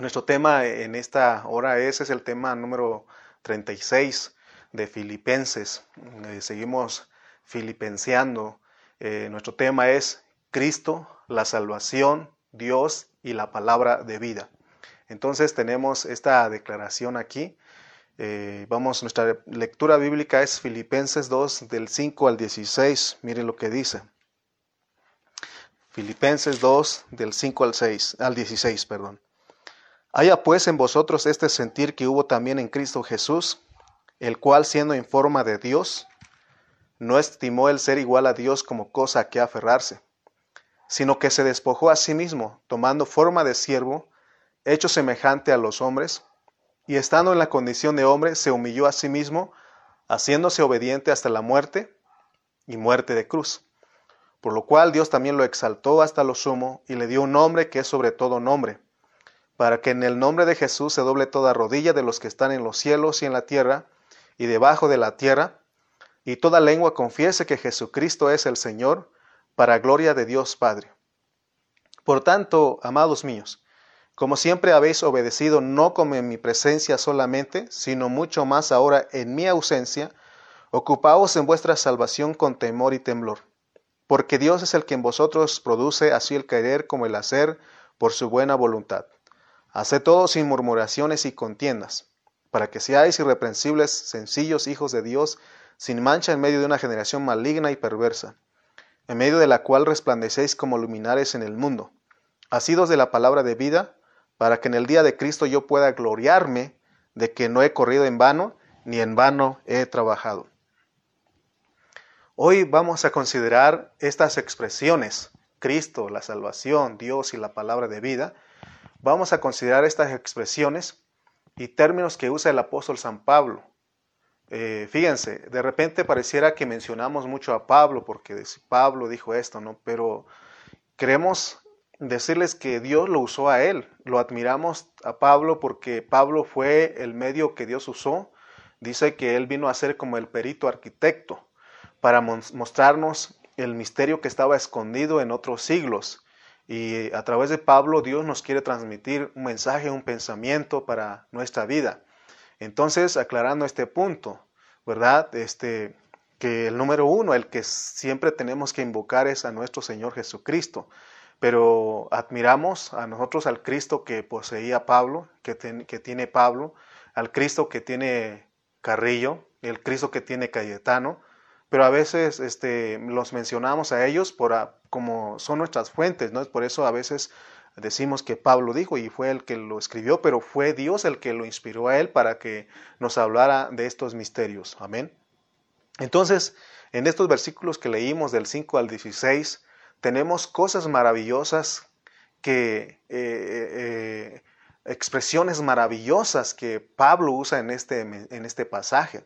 Nuestro tema en esta hora es, el tema número 36 de Filipenses. Eh, seguimos filipenseando. Eh, nuestro tema es Cristo, la salvación, Dios y la palabra de vida. Entonces tenemos esta declaración aquí. Eh, vamos, nuestra lectura bíblica es Filipenses 2 del 5 al 16. Miren lo que dice. Filipenses 2 del 5 al 6, al 16, perdón. Haya pues en vosotros este sentir que hubo también en Cristo Jesús, el cual siendo en forma de Dios, no estimó el ser igual a Dios como cosa a que aferrarse, sino que se despojó a sí mismo, tomando forma de siervo, hecho semejante a los hombres, y estando en la condición de hombre, se humilló a sí mismo, haciéndose obediente hasta la muerte y muerte de cruz. Por lo cual Dios también lo exaltó hasta lo sumo y le dio un nombre que es sobre todo nombre, para que en el nombre de Jesús se doble toda rodilla de los que están en los cielos y en la tierra y debajo de la tierra, y toda lengua confiese que Jesucristo es el Señor, para gloria de Dios Padre. Por tanto, amados míos, como siempre habéis obedecido no como en mi presencia solamente, sino mucho más ahora en mi ausencia, ocupaos en vuestra salvación con temor y temblor porque Dios es el que en vosotros produce así el querer como el hacer por su buena voluntad. Haced todo sin murmuraciones y contiendas, para que seáis irreprensibles, sencillos hijos de Dios, sin mancha en medio de una generación maligna y perversa, en medio de la cual resplandecéis como luminares en el mundo, asidos de la palabra de vida, para que en el día de Cristo yo pueda gloriarme de que no he corrido en vano, ni en vano he trabajado. Hoy vamos a considerar estas expresiones, Cristo, la salvación, Dios y la palabra de vida. Vamos a considerar estas expresiones y términos que usa el apóstol San Pablo. Eh, fíjense, de repente pareciera que mencionamos mucho a Pablo porque Pablo dijo esto, ¿no? Pero queremos decirles que Dios lo usó a él. Lo admiramos a Pablo porque Pablo fue el medio que Dios usó. Dice que él vino a ser como el perito arquitecto para mostrarnos el misterio que estaba escondido en otros siglos. Y a través de Pablo Dios nos quiere transmitir un mensaje, un pensamiento para nuestra vida. Entonces, aclarando este punto, ¿verdad? Este, que el número uno, el que siempre tenemos que invocar es a nuestro Señor Jesucristo. Pero admiramos a nosotros al Cristo que poseía Pablo, que, que tiene Pablo, al Cristo que tiene Carrillo, el Cristo que tiene Cayetano, pero a veces este, los mencionamos a ellos por como son nuestras fuentes, ¿no? Por eso a veces decimos que Pablo dijo y fue el que lo escribió, pero fue Dios el que lo inspiró a él para que nos hablara de estos misterios. Amén. Entonces, en estos versículos que leímos del 5 al 16, tenemos cosas maravillosas que... Eh, eh, expresiones maravillosas que Pablo usa en este, en este pasaje.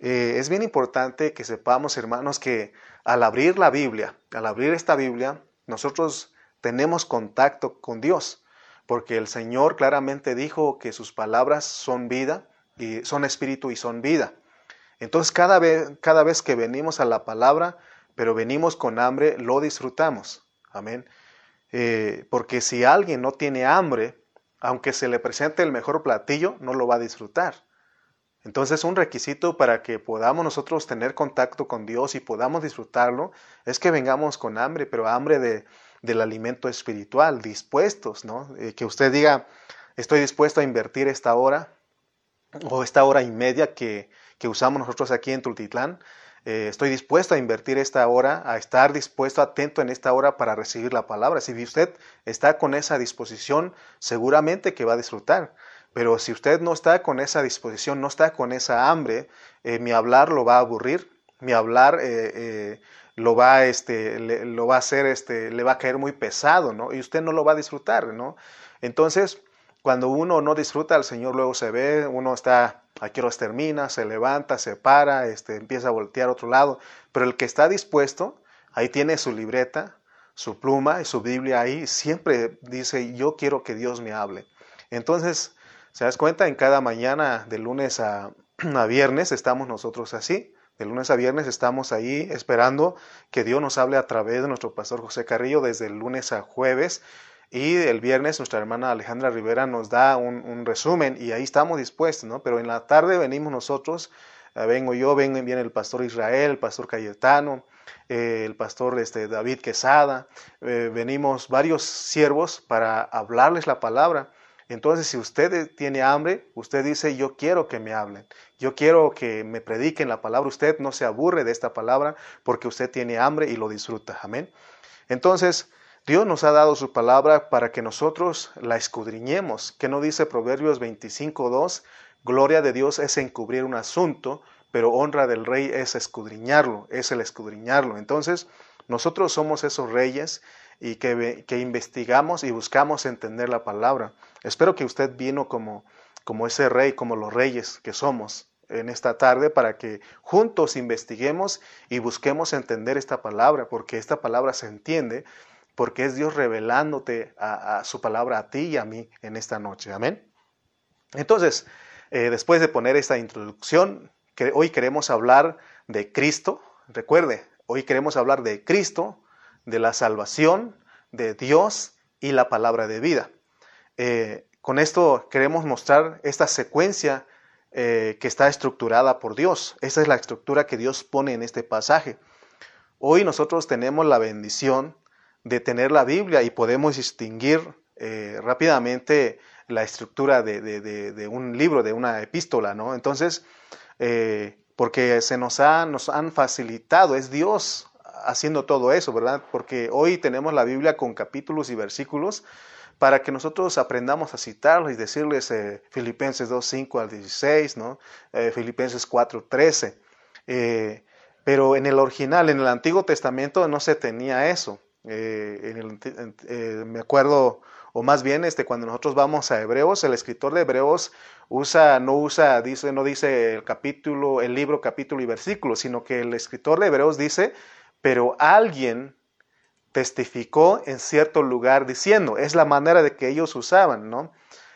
Eh, es bien importante que sepamos, hermanos, que al abrir la Biblia, al abrir esta Biblia, nosotros tenemos contacto con Dios, porque el Señor claramente dijo que sus palabras son vida, y son espíritu y son vida. Entonces cada vez, cada vez que venimos a la palabra, pero venimos con hambre, lo disfrutamos. Amén. Eh, porque si alguien no tiene hambre, aunque se le presente el mejor platillo, no lo va a disfrutar. Entonces un requisito para que podamos nosotros tener contacto con Dios y podamos disfrutarlo es que vengamos con hambre, pero hambre de, del alimento espiritual, dispuestos, ¿no? Eh, que usted diga, estoy dispuesto a invertir esta hora o esta hora y media que, que usamos nosotros aquí en Tultitlán. Eh, estoy dispuesto a invertir esta hora, a estar dispuesto, atento en esta hora para recibir la palabra. Si usted está con esa disposición, seguramente que va a disfrutar. Pero si usted no está con esa disposición, no está con esa hambre, eh, mi hablar lo va a aburrir, mi hablar eh, eh, lo va, este, lo va a hacer, este, le va a caer muy pesado, ¿no? Y usted no lo va a disfrutar, ¿no? Entonces, cuando uno no disfruta al Señor, luego se ve, uno está, aquí los termina, se levanta, se para, este, empieza a voltear a otro lado. Pero el que está dispuesto, ahí tiene su libreta, su pluma y su Biblia ahí, siempre dice, yo quiero que Dios me hable. Entonces, ¿Se das cuenta? En cada mañana, de lunes a, viernes, estamos nosotros así. De lunes a viernes estamos ahí esperando que Dios nos hable a través de nuestro pastor José Carrillo desde el lunes a jueves. Y el viernes nuestra hermana Alejandra Rivera nos da un, resumen y ahí estamos dispuestos, ¿no? Pero en la tarde venimos nosotros, eh, vengo yo, ven, viene el pastor Israel, el pastor Cayetano, eh, el pastor este, David Quesada, eh, venimos varios siervos para hablarles la palabra. Entonces, si usted tiene hambre, usted dice, yo quiero que me hablen, yo quiero que me prediquen la palabra, usted no se aburre de esta palabra porque usted tiene hambre y lo disfruta. Amén. Entonces, Dios nos ha dado su palabra para que nosotros la escudriñemos. ¿Qué no dice Proverbios 25.2? Gloria de Dios es encubrir un asunto, pero honra del rey es escudriñarlo, es el escudriñarlo. Entonces, nosotros somos esos reyes y que, que, investigamos y buscamos entender la palabra. Espero que usted vino como, como ese rey, como los reyes que somos en esta tarde, para que juntos investiguemos y busquemos entender esta palabra, porque esta palabra se entiende porque es Dios revelándote a, su palabra a ti y a mí en esta noche. Amén. Entonces, eh, después de poner esta introducción, que hoy queremos hablar de Cristo. Recuerde, hoy queremos hablar de Cristo, de la salvación, de Dios y la palabra de vida. Eh, con esto queremos mostrar esta secuencia eh, que está estructurada por Dios. Esa es la estructura que Dios pone en este pasaje. Hoy nosotros tenemos la bendición de tener la Biblia y podemos distinguir eh, rápidamente la estructura de, un libro, de una epístola, ¿no? Entonces, porque se nos, ha, nos han facilitado, es Dios haciendo todo eso, ¿verdad? Porque hoy tenemos la Biblia con capítulos y versículos para que nosotros aprendamos a citarlos y decirles eh, Filipenses 2, 5 al 16, ¿no? Filipenses 4, 13. pero en el original, en el Antiguo Testamento no se tenía eso. Eh, eh, me acuerdo, o más bien este, cuando nosotros vamos a Hebreos, el escritor de Hebreos usa, no usa, dice, no dice el capítulo, el libro, capítulo y versículo, sino que el escritor de Hebreos dice, pero alguien testificó en cierto lugar diciendo, es la manera de que ellos usaban, ¿no?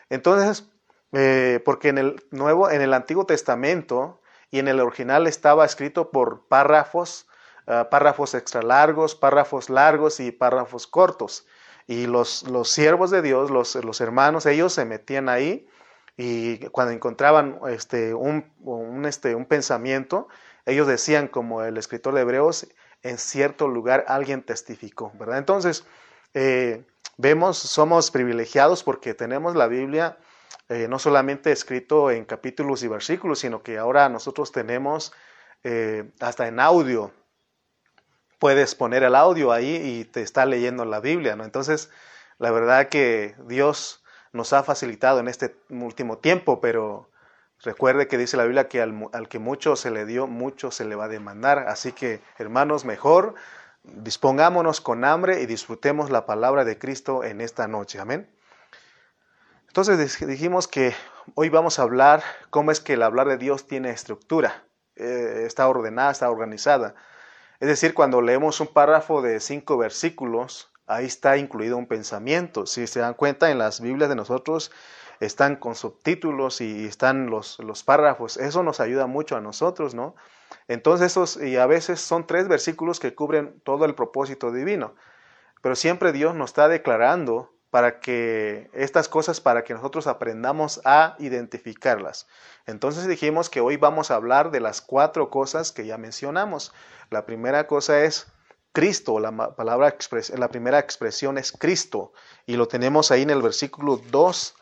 Entonces, eh, porque en el Nuevo, en el Antiguo Testamento y en el original estaba escrito por párrafos, Ah, párrafos extra largos, párrafos largos y párrafos cortos. Y los, los siervos de Dios, los, los, hermanos, ellos se metían ahí y cuando encontraban este, un, un, este, un pensamiento, ellos decían, como el escritor de Hebreos, en cierto lugar alguien testificó, ¿verdad? Entonces, eh, vemos, somos privilegiados porque tenemos la Biblia eh, no solamente escrito en capítulos y versículos, sino que ahora nosotros tenemos eh, hasta en audio puedes poner el audio ahí y te está leyendo la Biblia, ¿no? Entonces, la verdad que Dios nos ha facilitado en este último tiempo, pero recuerde que dice la Biblia que al, que mucho se le dio, mucho se le va a demandar. Así que, hermanos, mejor dispongámonos con hambre y disfrutemos la palabra de Cristo en esta noche. Amén. Entonces dijimos que hoy vamos a hablar cómo es que el hablar de Dios tiene estructura, eh, está ordenada, está organizada. Es decir, cuando leemos un párrafo de cinco versículos, ahí está incluido un pensamiento. Si se dan cuenta, en las Biblias de nosotros están con subtítulos y están los, los párrafos. Eso nos ayuda mucho a nosotros, ¿no? Entonces, esos, y a veces son tres versículos que cubren todo el propósito divino. Pero siempre Dios nos está declarando para que estas cosas, para que nosotros aprendamos a identificarlas. Entonces dijimos que hoy vamos a hablar de las cuatro cosas que ya mencionamos. La primera cosa es Cristo, la, palabra la primera expresión es Cristo, y lo tenemos ahí en el versículo 2,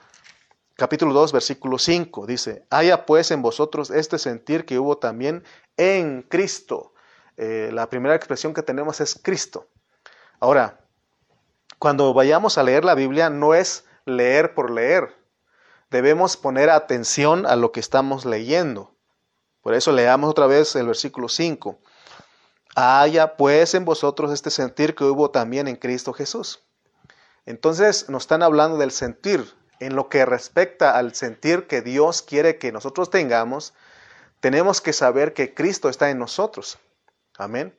capítulo 2, versículo 5. Dice, haya pues en vosotros este sentir que hubo también en Cristo. Eh, la primera expresión que tenemos es Cristo. Ahora, cuando vayamos a leer la Biblia no es leer por leer. Debemos poner atención a lo que estamos leyendo. Por eso leamos otra vez el versículo 5. Haya pues en vosotros este sentir que hubo también en Cristo Jesús. Entonces nos están hablando del sentir. En lo que respecta al sentir que Dios quiere que nosotros tengamos, tenemos que saber que Cristo está en nosotros. Amén.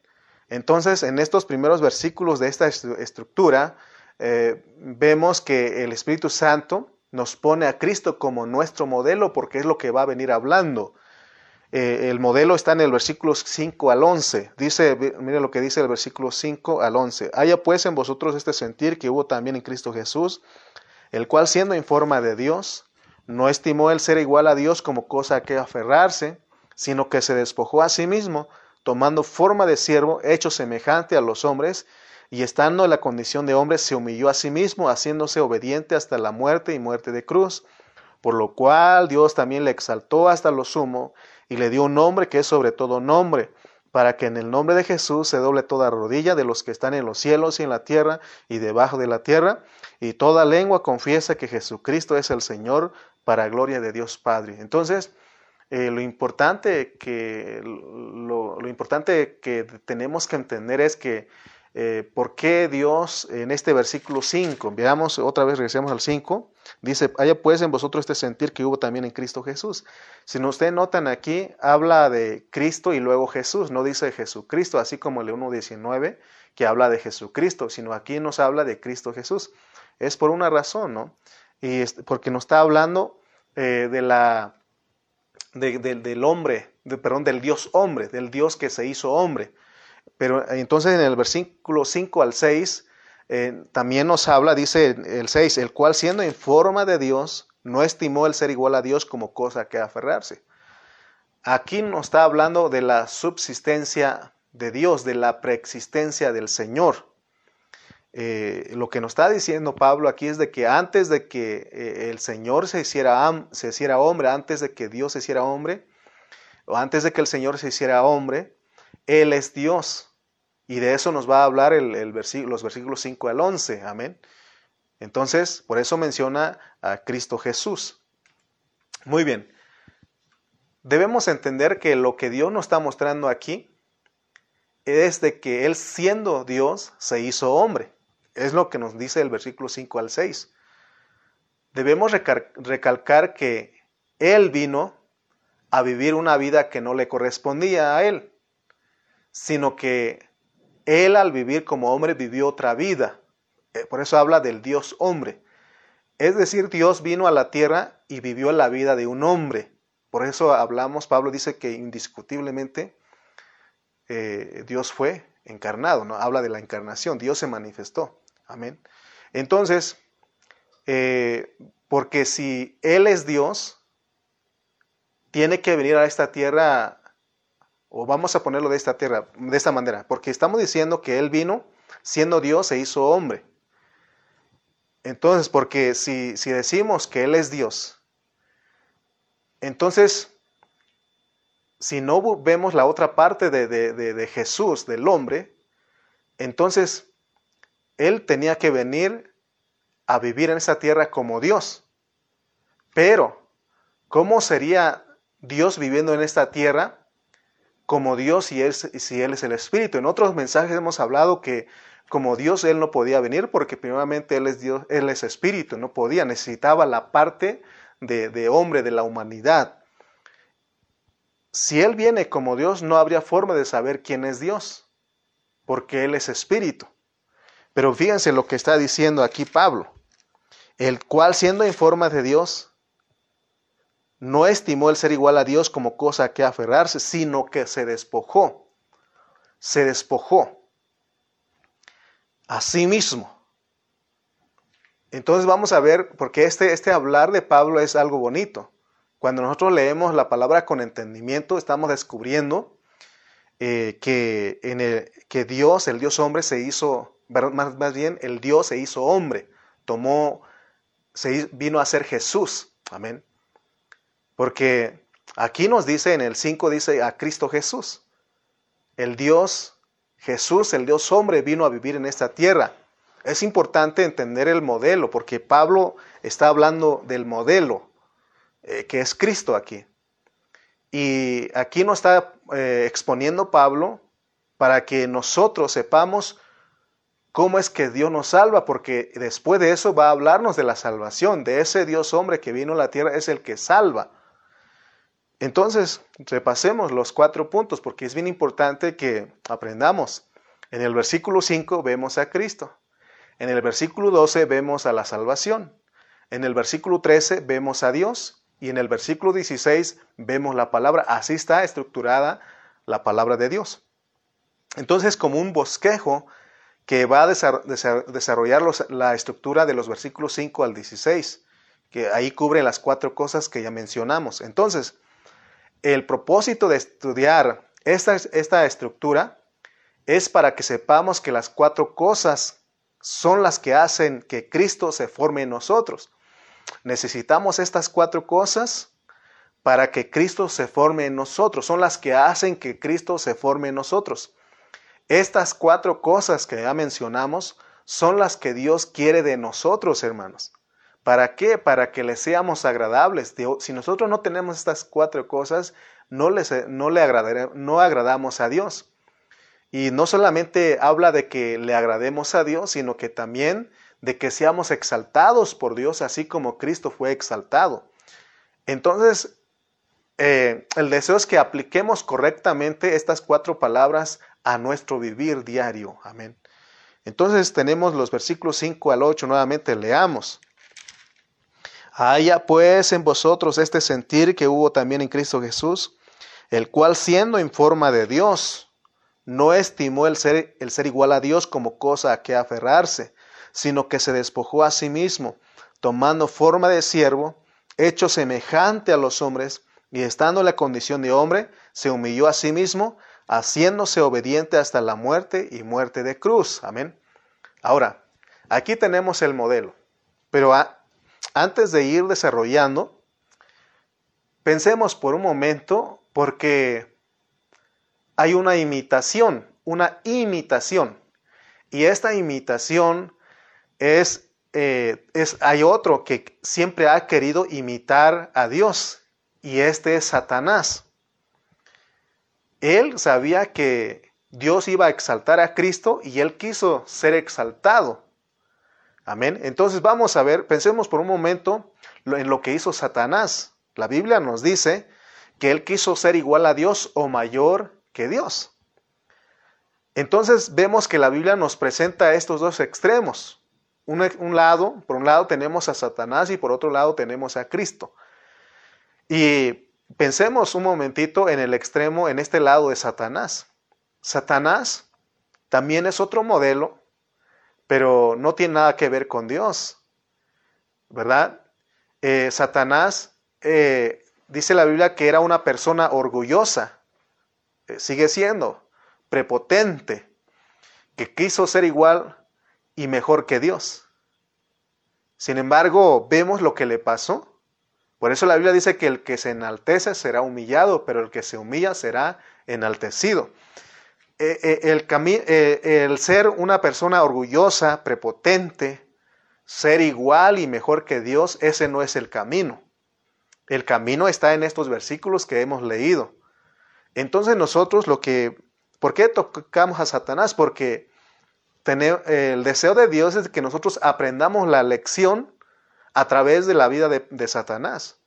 Entonces, en estos primeros versículos de esta estructura, eh, vemos que el Espíritu Santo nos pone a Cristo como nuestro modelo porque es lo que va a venir hablando. Eh, el modelo está en el versículo 5 al 11. Dice, mire lo que dice el versículo 5 al 11. Haya pues en vosotros este sentir que hubo también en Cristo Jesús, el cual siendo en forma de Dios, no estimó el ser igual a Dios como cosa a que aferrarse, sino que se despojó a sí mismo, tomando forma de siervo, hecho semejante a los hombres, y estando en la condición de hombre, se humilló a sí mismo, haciéndose obediente hasta la muerte y muerte de cruz, por lo cual Dios también le exaltó hasta lo sumo, y le dio un nombre que es sobre todo nombre, para que en el nombre de Jesús se doble toda rodilla de los que están en los cielos y en la tierra y debajo de la tierra, y toda lengua confiesa que Jesucristo es el Señor para gloria de Dios Padre. Entonces, eh, lo, importante que, lo, importante que tenemos que entender es que eh, por qué Dios en este versículo 5, veamos otra vez, regresemos al 5, dice, haya pues en vosotros este sentir que hubo también en Cristo Jesús. Si no ustedes notan aquí, habla de Cristo y luego Jesús, no dice Jesucristo, así como el 1.19 que habla de Jesucristo, sino aquí nos habla de Cristo Jesús. Es por una razón, ¿no? Y porque nos está hablando eh, de la, del hombre, perdón, del Dios hombre, del Dios que se hizo hombre. Pero entonces en el versículo 5 al 6 eh, también nos habla, dice el 6, el cual siendo en forma de Dios, no estimó el ser igual a Dios como cosa que aferrarse. Aquí nos está hablando de la subsistencia de Dios, de la preexistencia del Señor. Eh, lo que nos está diciendo Pablo aquí es de que antes de que eh, el Señor se hiciera, se hiciera hombre, antes de que Dios se hiciera hombre, o antes de que el Señor se hiciera hombre, él es Dios. Y de eso nos va a hablar los versículos 5 al 11. Amén. Entonces, por eso menciona a Cristo Jesús. Muy bien. Debemos entender que lo que Dios nos está mostrando aquí es de que Él siendo Dios se hizo hombre. Es lo que nos dice el versículo 5 al 6. Debemos recalcar que Él vino a vivir una vida que no le correspondía a Él sino que él al vivir como hombre vivió otra vida. Eh, por eso habla del Dios hombre. Es decir, Dios vino a la tierra y vivió la vida de un hombre. Por eso hablamos, Pablo dice que indiscutiblemente eh, Dios fue encarnado, ¿no? Habla de la encarnación, Dios se manifestó. Amén. Entonces, eh, porque si Él es Dios, tiene que venir a esta tierra o vamos a ponerlo de esta tierra, de esta manera, porque estamos diciendo que Él vino siendo Dios e hizo hombre. Entonces, porque si, si decimos que Él es Dios, entonces, si no vemos la otra parte de, de Jesús, del hombre, entonces Él tenía que venir a vivir en esta tierra como Dios. Pero, ¿cómo sería Dios viviendo en esta tierra? como Dios si él, si él es el Espíritu. En otros mensajes hemos hablado que como Dios Él no podía venir porque primeramente Él es Dios, Él es Espíritu, no podía, necesitaba la parte de hombre, de la humanidad. Si Él viene como Dios, no habría forma de saber quién es Dios, porque Él es Espíritu. Pero fíjense lo que está diciendo aquí Pablo, el cual siendo en forma de Dios, no estimó el ser igual a Dios como cosa que aferrarse, sino que se despojó, se despojó a sí mismo. Entonces vamos a ver, porque este, este hablar de Pablo es algo bonito. Cuando nosotros leemos la palabra con entendimiento, estamos descubriendo eh, que, en el, que Dios, el Dios hombre, se hizo, más, más bien el Dios se hizo hombre, tomó, se vino a ser Jesús. Amén. Porque aquí nos dice, en el 5 dice a Cristo Jesús. El Dios Jesús, el Dios hombre, vino a vivir en esta tierra. Es importante entender el modelo, porque Pablo está hablando del modelo, eh, que es Cristo aquí. Y aquí nos está eh, exponiendo Pablo para que nosotros sepamos cómo es que Dios nos salva, porque después de eso va a hablarnos de la salvación, de ese Dios hombre que vino a la tierra, es el que salva. Entonces, repasemos los cuatro puntos porque es bien importante que aprendamos. En el versículo 5 vemos a Cristo. En el versículo 12 vemos a la salvación. En el versículo 13 vemos a Dios. y en el versículo 16 vemos la palabra. Así está estructurada la palabra de Dios. Entonces, como un bosquejo que va a desarrollar la estructura de los versículos 5 al 16, que ahí cubre las cuatro cosas que ya mencionamos. Entonces, el propósito de estudiar esta, esta estructura es para que sepamos que las cuatro cosas son las que hacen que Cristo se forme en nosotros. Necesitamos estas cuatro cosas para que Cristo se forme en nosotros. Son las que hacen que Cristo se forme en nosotros. Estas cuatro cosas que ya mencionamos son las que Dios quiere de nosotros, hermanos. ¿Para qué? Para que le seamos agradables. Si nosotros no tenemos estas cuatro cosas, no, no le no agradamos a Dios. Y no solamente habla de que le agrademos a Dios, sino que también de que seamos exaltados por Dios, así como Cristo fue exaltado. Entonces, eh, el deseo es que apliquemos correctamente estas cuatro palabras a nuestro vivir diario. Amén. Entonces tenemos los versículos 5 al 8, nuevamente leamos. Haya pues en vosotros este sentir que hubo también en Cristo Jesús, el cual siendo en forma de Dios, no estimó el ser, el ser igual a Dios como cosa a que aferrarse, sino que se despojó a sí mismo, tomando forma de siervo, hecho semejante a los hombres, y estando en la condición de hombre, se humilló a sí mismo, haciéndose obediente hasta la muerte y muerte de cruz. Amén. Ahora, aquí tenemos el modelo, pero antes de ir desarrollando, pensemos por un momento, porque hay una imitación, una imitación. Y esta imitación es, eh, es, hay otro que siempre ha querido imitar a Dios, y este es Satanás. Él sabía que Dios iba a exaltar a Cristo y él quiso ser exaltado. Amén. Entonces vamos a ver, pensemos por un momento en lo que hizo Satanás. La Biblia nos dice que él quiso ser igual a Dios o mayor que Dios. Entonces vemos que la Biblia nos presenta estos dos extremos. Un, lado, por un lado tenemos a Satanás y por otro lado tenemos a Cristo. Y pensemos un momentito en el extremo, en este lado de Satanás. Satanás también es otro modelo, pero no tiene nada que ver con Dios, ¿verdad? Eh, Satanás eh, dice la Biblia que era una persona orgullosa, eh, sigue siendo prepotente, que quiso ser igual y mejor que Dios. Sin embargo, vemos lo que le pasó. Por eso la Biblia dice que el que se enaltece será humillado, pero el que se humilla será enaltecido. Eh, eh, el, ser una persona orgullosa, prepotente, ser igual y mejor que Dios, ese no es el camino. El camino está en estos versículos que hemos leído. Entonces nosotros lo que, ¿por qué tocamos a Satanás? Porque el deseo de Dios es que nosotros aprendamos la lección a través de la vida de, Satanás.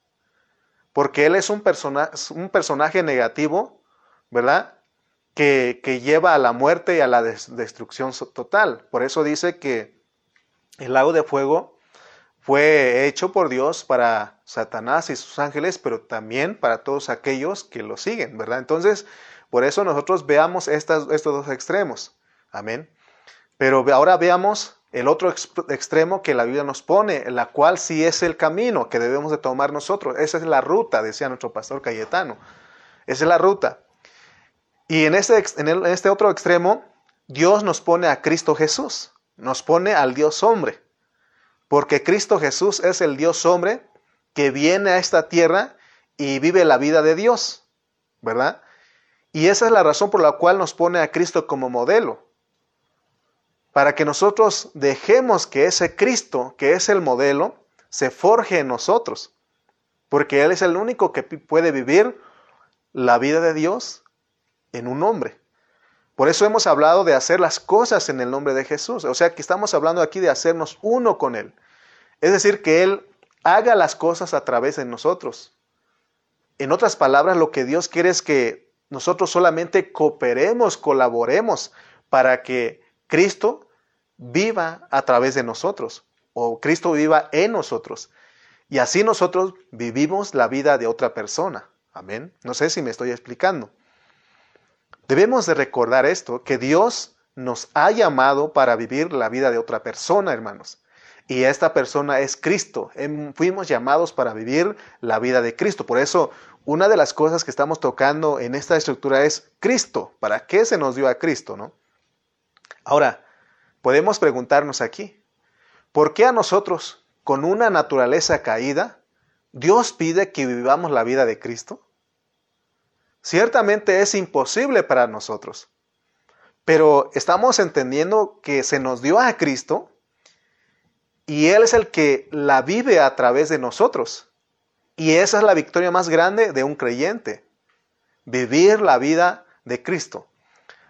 Porque él es un, personaje negativo, ¿verdad? Que, que, lleva a la muerte y a la destrucción total. Por eso dice que el lago de fuego fue hecho por Dios para Satanás y sus ángeles, pero también para todos aquellos que lo siguen, ¿verdad? Entonces, por eso nosotros veamos estos dos extremos. Amén. Pero ahora veamos el otro extremo que la Biblia nos pone, la cual sí es el camino que debemos de tomar nosotros. Esa es la ruta, decía nuestro pastor Cayetano. Esa es la ruta. Y en este, en este otro extremo, Dios nos pone a Cristo Jesús, nos pone al Dios hombre. Porque Cristo Jesús es el Dios hombre que viene a esta tierra y vive la vida de Dios, ¿verdad? Y esa es la razón por la cual nos pone a Cristo como modelo. Para que nosotros dejemos que ese Cristo, que es el modelo, se forje en nosotros. Porque Él es el único que puede vivir la vida de Dios en un hombre. Por eso hemos hablado de hacer las cosas en el nombre de Jesús. O sea que estamos hablando aquí de hacernos uno con Él. Es decir, que Él haga las cosas a través de nosotros. En otras palabras, lo que Dios quiere es que nosotros solamente cooperemos, colaboremos para que Cristo viva a través de nosotros o Cristo viva en nosotros. Y así nosotros vivimos la vida de otra persona. Amén. No sé si me estoy explicando. Debemos de recordar esto, que Dios nos ha llamado para vivir la vida de otra persona, hermanos. Y esta persona es Cristo. Fuimos llamados para vivir la vida de Cristo. Por eso, una de las cosas que estamos tocando en esta estructura es Cristo. ¿Para qué se nos dio a Cristo, no? Ahora, podemos preguntarnos aquí, ¿por qué a nosotros, con una naturaleza caída, Dios pide que vivamos la vida de Cristo? Ciertamente es imposible para nosotros, pero estamos entendiendo que se nos dio a Cristo y Él es el que la vive a través de nosotros. Y esa es la victoria más grande de un creyente, vivir la vida de Cristo.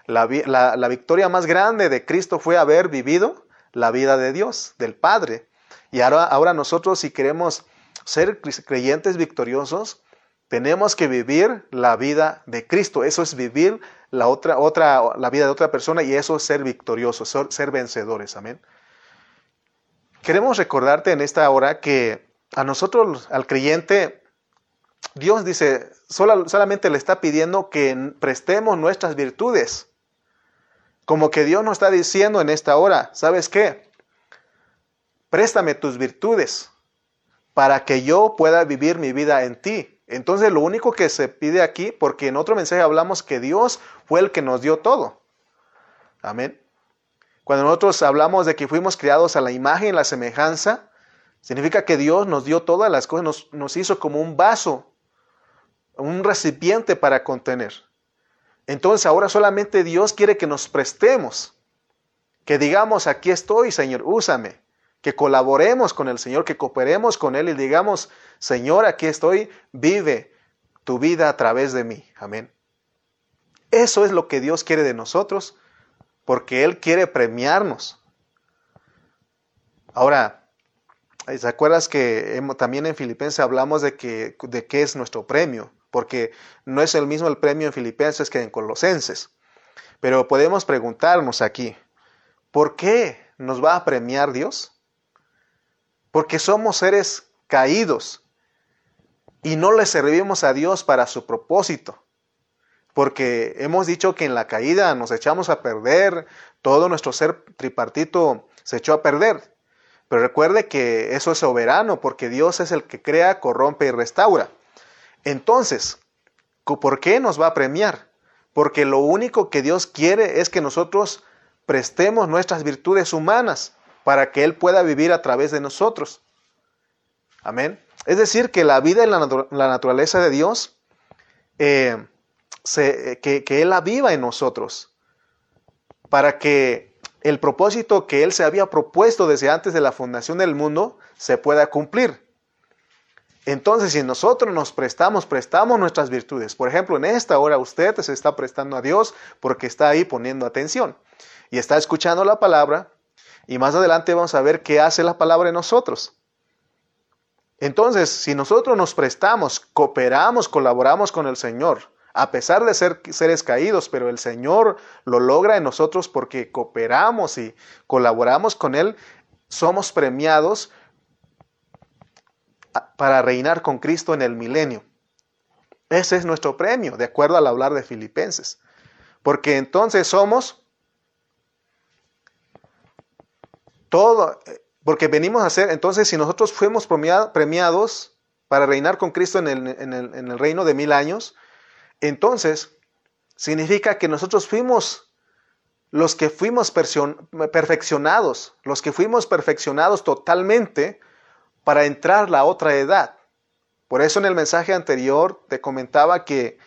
La, victoria más grande de Cristo fue haber vivido la vida de Dios, del Padre. Y ahora, ahora nosotros si queremos ser creyentes victoriosos, tenemos que vivir la vida de Cristo. Eso es vivir la, otra, otra, la vida de otra persona y eso es ser victoriosos, ser, ser vencedores. Amén. Queremos recordarte en esta hora que a nosotros, al creyente, Dios dice, solamente le está pidiendo que prestemos nuestras virtudes. Como que Dios nos está diciendo en esta hora, ¿sabes qué? Préstame tus virtudes para que yo pueda vivir mi vida en ti. Entonces lo único que se pide aquí, porque en otro mensaje hablamos que Dios fue el que nos dio todo. Amén. Cuando nosotros hablamos de que fuimos criados a la imagen y la semejanza, significa que Dios nos dio todas las cosas, nos hizo como un vaso, un recipiente para contener. Entonces ahora solamente Dios quiere que nos prestemos, que digamos, aquí estoy, Señor, úsame, que colaboremos con el Señor, que cooperemos con Él y digamos, Señor, aquí estoy, vive tu vida a través de mí. Amén. Eso es lo que Dios quiere de nosotros porque Él quiere premiarnos. Ahora, ¿te acuerdas que también en Filipenses hablamos de, que, de qué es nuestro premio? Porque no es el mismo el premio en Filipenses que en Colosenses. Pero podemos preguntarnos aquí, ¿por qué nos va a premiar Dios? Porque somos seres caídos y no le servimos a Dios para su propósito porque hemos dicho que en la caída nos echamos a perder, todo nuestro ser tripartito se echó a perder. Pero recuerde que eso es soberano, porque Dios es el que crea, corrompe y restaura. Entonces, ¿por qué nos va a premiar? Porque lo único que Dios quiere es que nosotros prestemos nuestras virtudes humanas para que Él pueda vivir a través de nosotros. Amén. Es decir, que la vida y la, naturaleza de Dios eh, que, que Él aviva en nosotros, para que el propósito que Él se había propuesto desde antes de la fundación del mundo se pueda cumplir. Entonces, si nosotros nos prestamos, prestamos nuestras virtudes. Por ejemplo, en esta hora usted se está prestando a Dios porque está ahí poniendo atención y está escuchando la palabra. Y más adelante vamos a ver qué hace la palabra en nosotros. Entonces, si nosotros nos prestamos, cooperamos, colaboramos con el Señor, a pesar de ser seres caídos, pero el Señor lo logra en nosotros porque cooperamos y colaboramos con Él, somos premiados para reinar con Cristo en el milenio. Ese es nuestro premio, de acuerdo al hablar de Filipenses. Porque entonces somos todo, porque venimos a ser, entonces si nosotros fuimos premiados para reinar con Cristo en el, en el reino de mil años, entonces, significa que nosotros fuimos los que fuimos perfeccionados, los que fuimos perfeccionados totalmente para entrar la otra edad. Por eso en el mensaje anterior te comentaba que,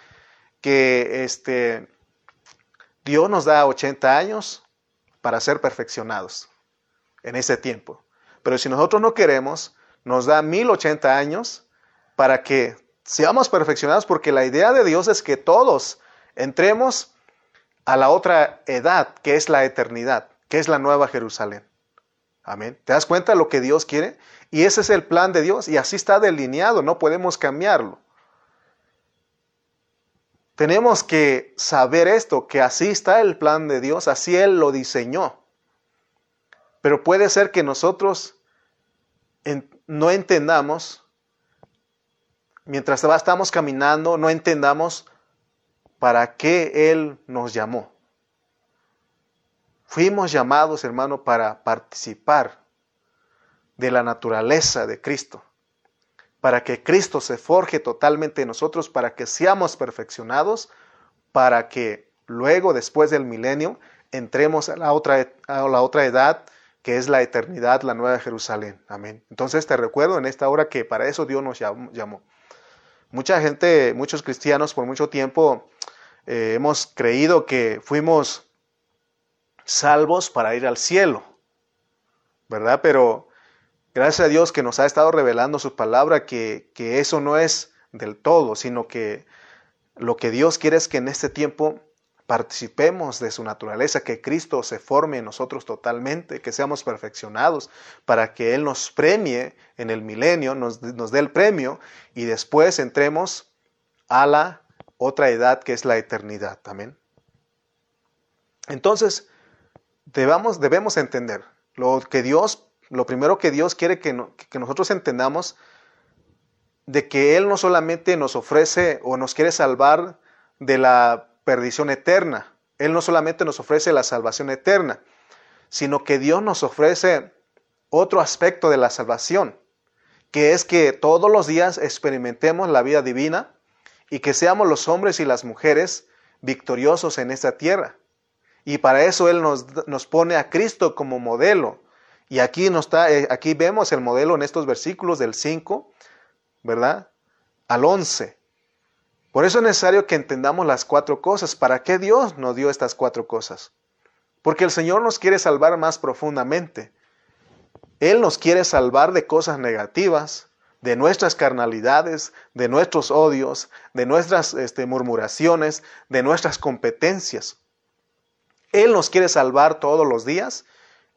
que este, Dios nos da 80 años para ser perfeccionados en ese tiempo. Pero si nosotros no queremos, nos da 1080 años para que seamos perfeccionados porque la idea de Dios es que todos entremos a la otra edad, que es la eternidad, que es la nueva Jerusalén. Amén. ¿Te das cuenta de lo que Dios quiere? Y ese es el plan de Dios y así está delineado, no podemos cambiarlo. Tenemos que saber esto, que así está el plan de Dios, así Él lo diseñó. Pero puede ser que nosotros no entendamos, mientras estamos caminando, no entendamos para qué Él nos llamó. Fuimos llamados, hermano, para participar de la naturaleza de Cristo, para que Cristo se forje totalmente en nosotros, para que seamos perfeccionados, para que luego, después del milenio, entremos a la otra, a la otra edad, que es la eternidad, la nueva Jerusalén. Amén. Entonces te recuerdo en esta hora que para eso Dios nos llamó. Mucha gente, muchos cristianos por mucho tiempo eh, hemos creído que fuimos salvos para ir al cielo, ¿verdad? Pero gracias a Dios que nos ha estado revelando su palabra que, que eso no es del todo, sino que lo que Dios quiere es que en este tiempo participemos de su naturaleza, que Cristo se forme en nosotros totalmente, que seamos perfeccionados, para que Él nos premie en el milenio, nos, nos dé el premio y después entremos a la otra edad que es la eternidad. Amén. Entonces, debamos, debemos entender lo que Dios, lo primero que Dios quiere que, que nosotros entendamos, de que Él no solamente nos ofrece o nos quiere salvar de la perdición eterna, Él no solamente nos ofrece la salvación eterna, sino que Dios nos ofrece otro aspecto de la salvación, que es que todos los días experimentemos la vida divina y que seamos los hombres y las mujeres victoriosos en esta tierra. Y para eso Él nos, nos pone a Cristo como modelo. Y aquí, nos está, eh, aquí vemos el modelo en estos versículos del 5, ¿verdad? Al 11. Por eso es necesario que entendamos las cuatro cosas. ¿Para qué Dios nos dio estas cuatro cosas? Porque el Señor nos quiere salvar más profundamente. Él nos quiere salvar de cosas negativas, de nuestras carnalidades, de nuestros odios, de nuestras este, murmuraciones, de nuestras competencias. Él nos quiere salvar todos los días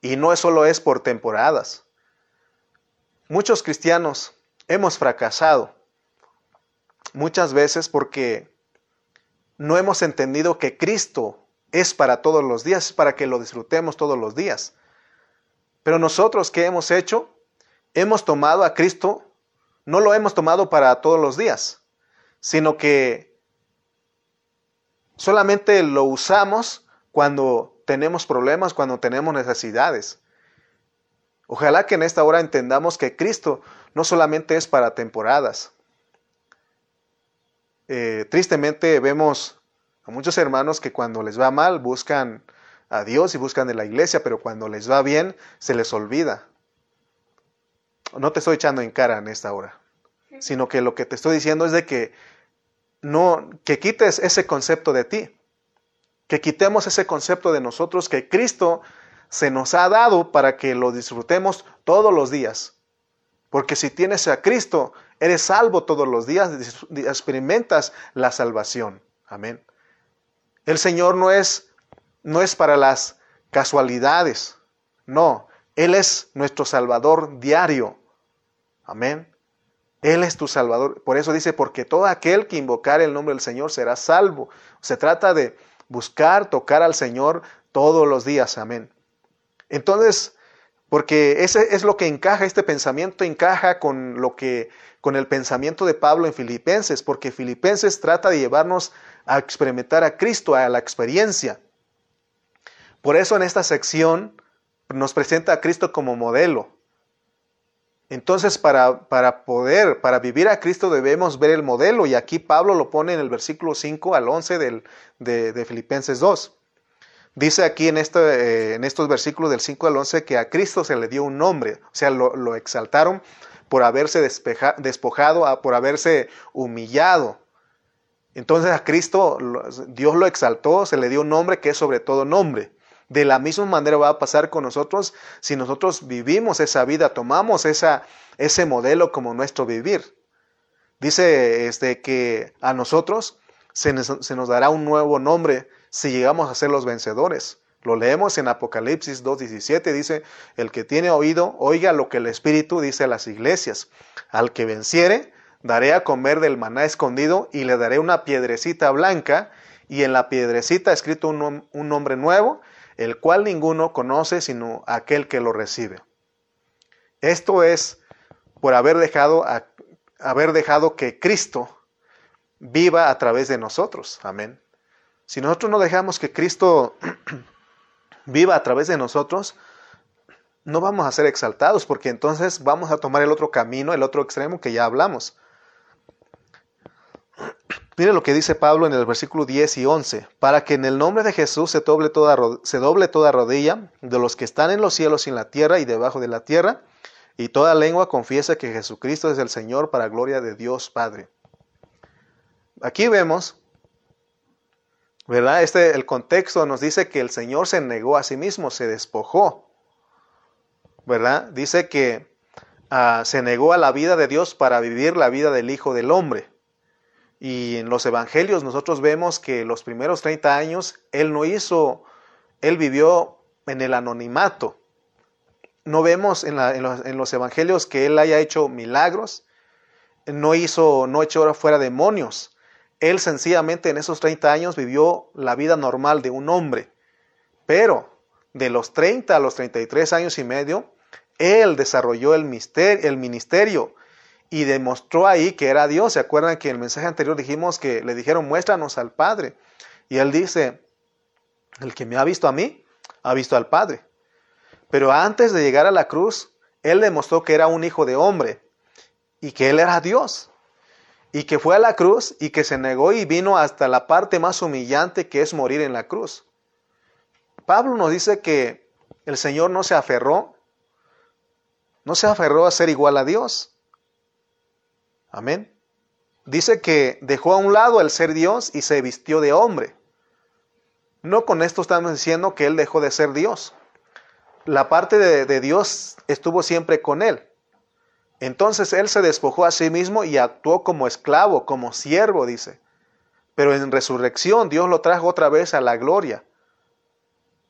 y no solo es por temporadas. Muchos cristianos hemos fracasado muchas veces porque no hemos entendido que Cristo es para todos los días, es para que lo disfrutemos todos los días. Pero nosotros, ¿qué hemos hecho? Hemos tomado a Cristo, no lo hemos tomado para todos los días, sino que solamente lo usamos cuando tenemos problemas, cuando tenemos necesidades. Ojalá que en esta hora entendamos que Cristo no solamente es para temporadas. Eh, tristemente vemos a muchos hermanos que cuando les va mal buscan a Dios y buscan de la iglesia, pero cuando les va bien se les olvida. No te estoy echando en cara en esta hora, sino que lo que te estoy diciendo es de que no que quites ese concepto de ti que quitemos ese concepto de nosotros que Cristo se nos ha dado para que lo disfrutemos todos los días. Porque si tienes a Cristo, eres salvo todos los días, experimentas la salvación. Amén. El Señor no es no es para las casualidades. No, él es nuestro salvador diario. Amén. Él es tu salvador. Por eso dice, porque todo aquel que invocar el nombre del Señor será salvo. Se trata de buscar tocar al Señor todos los días. Amén. Entonces, porque ese es lo que encaja, este pensamiento encaja con lo que, con el pensamiento de Pablo en Filipenses, porque Filipenses trata de llevarnos a experimentar a Cristo, a la experiencia. Por eso en esta sección nos presenta a Cristo como modelo. Entonces, para, para, poder, para vivir a Cristo debemos ver el modelo, y aquí Pablo lo pone en el versículo 5 al 11 del, de, Filipenses 2. Dice aquí en, este, eh, en estos versículos del 5 al 11 que a Cristo se le dio un nombre, o sea, lo, exaltaron por haberse despojado, por haberse humillado. Entonces a Cristo Dios lo exaltó, se le dio un nombre que es sobre todo nombre. De la misma manera va a pasar con nosotros si nosotros vivimos esa vida, tomamos esa, ese modelo como nuestro vivir. Dice este, que a nosotros se nos, dará un nuevo nombre si llegamos a ser los vencedores. Lo leemos en Apocalipsis 2.17, dice, el que tiene oído, oiga lo que el Espíritu dice a las iglesias. Al que venciere, daré a comer del maná escondido y le daré una piedrecita blanca y en la piedrecita escrito un nombre nuevo el cual ninguno conoce sino aquel que lo recibe. Esto es por haber dejado, haber dejado que Cristo viva a través de nosotros. Amén. Si nosotros no dejamos que Cristo viva a través de nosotros, no vamos a ser exaltados, porque entonces vamos a tomar el otro camino, el otro extremo que ya hablamos. Mire lo que dice Pablo en el versículo 10 y 11, para que en el nombre de Jesús se doble, toda, se doble toda rodilla de los que están en los cielos y en la tierra y debajo de la tierra, y toda lengua confiesa que Jesucristo es el Señor para gloria de Dios Padre. Aquí vemos, ¿verdad? Este, el contexto nos dice que el Señor se negó a sí mismo, se despojó, ¿verdad? Dice que ah, se negó a la vida de Dios para vivir la vida del Hijo del Hombre. Y en los evangelios nosotros vemos que los primeros 30 años Él no hizo, Él vivió en el anonimato. No vemos en, los, evangelios que Él haya hecho milagros, no hizo, no echó fuera demonios. Él sencillamente en esos 30 años vivió la vida normal de un hombre. Pero de los 30 a los 33 años y medio, Él desarrolló el, el ministerio y demostró ahí que era Dios. ¿Se acuerdan que en el mensaje anterior dijimos que le dijeron, muéstranos al Padre? Y él dice, el que me ha visto a mí, ha visto al Padre. Pero antes de llegar a la cruz, él demostró que era un hijo de hombre y que él era Dios. Y que fue a la cruz y que se negó y vino hasta la parte más humillante que es morir en la cruz. Pablo nos dice que el Señor no se aferró, no se aferró a ser igual a Dios. Amén. Dice que dejó a un lado el ser Dios y se vistió de hombre. No con esto estamos diciendo que él dejó de ser Dios. La parte de, Dios estuvo siempre con él. Entonces él se despojó a sí mismo y actuó como esclavo, como siervo, dice. Pero en resurrección Dios lo trajo otra vez a la gloria.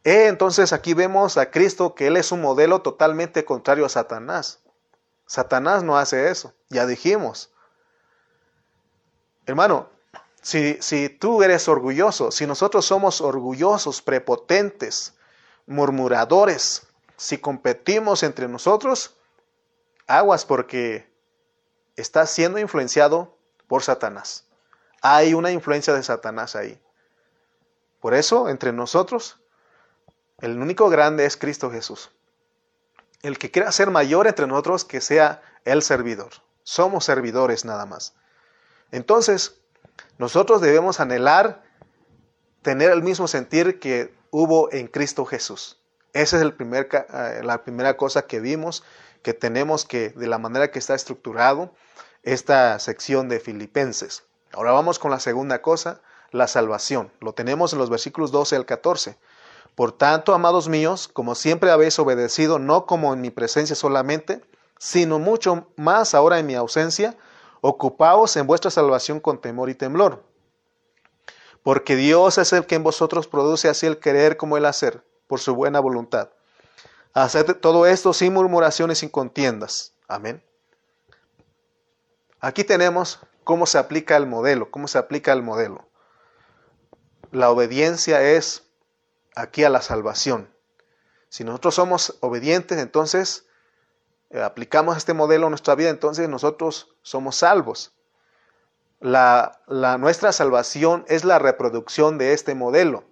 Eh, entonces aquí vemos a Cristo que Él es un modelo totalmente contrario a Satanás. Satanás no hace eso, ya dijimos. Hermano, si, si tú eres orgulloso, si nosotros somos orgullosos, prepotentes, murmuradores, si competimos entre nosotros, aguas porque estás siendo influenciado por Satanás. Hay una influencia de Satanás ahí. Por eso, entre nosotros, el único grande es Cristo Jesús el que quiera ser mayor entre nosotros, que sea el servidor. Somos servidores nada más. Entonces, nosotros debemos anhelar tener el mismo sentir que hubo en Cristo Jesús. Esa es eh, la primera cosa que vimos, que tenemos que, de la manera que está estructurado esta sección de Filipenses. Ahora vamos con la segunda cosa, la salvación. Lo tenemos en los versículos 12 al 14. Por tanto, amados míos, como siempre habéis obedecido, no como en mi presencia solamente, sino mucho más ahora en mi ausencia, ocupaos en vuestra salvación con temor y temblor. Porque Dios es el que en vosotros produce así el querer como el hacer, por su buena voluntad. Haced todo esto sin murmuraciones, sin contiendas. Amén. Aquí tenemos cómo se aplica el modelo, cómo se aplica el modelo. La obediencia es aquí a la salvación. Si nosotros somos obedientes, entonces aplicamos este modelo a nuestra vida, entonces nosotros somos salvos. La, nuestra salvación es la reproducción de este modelo.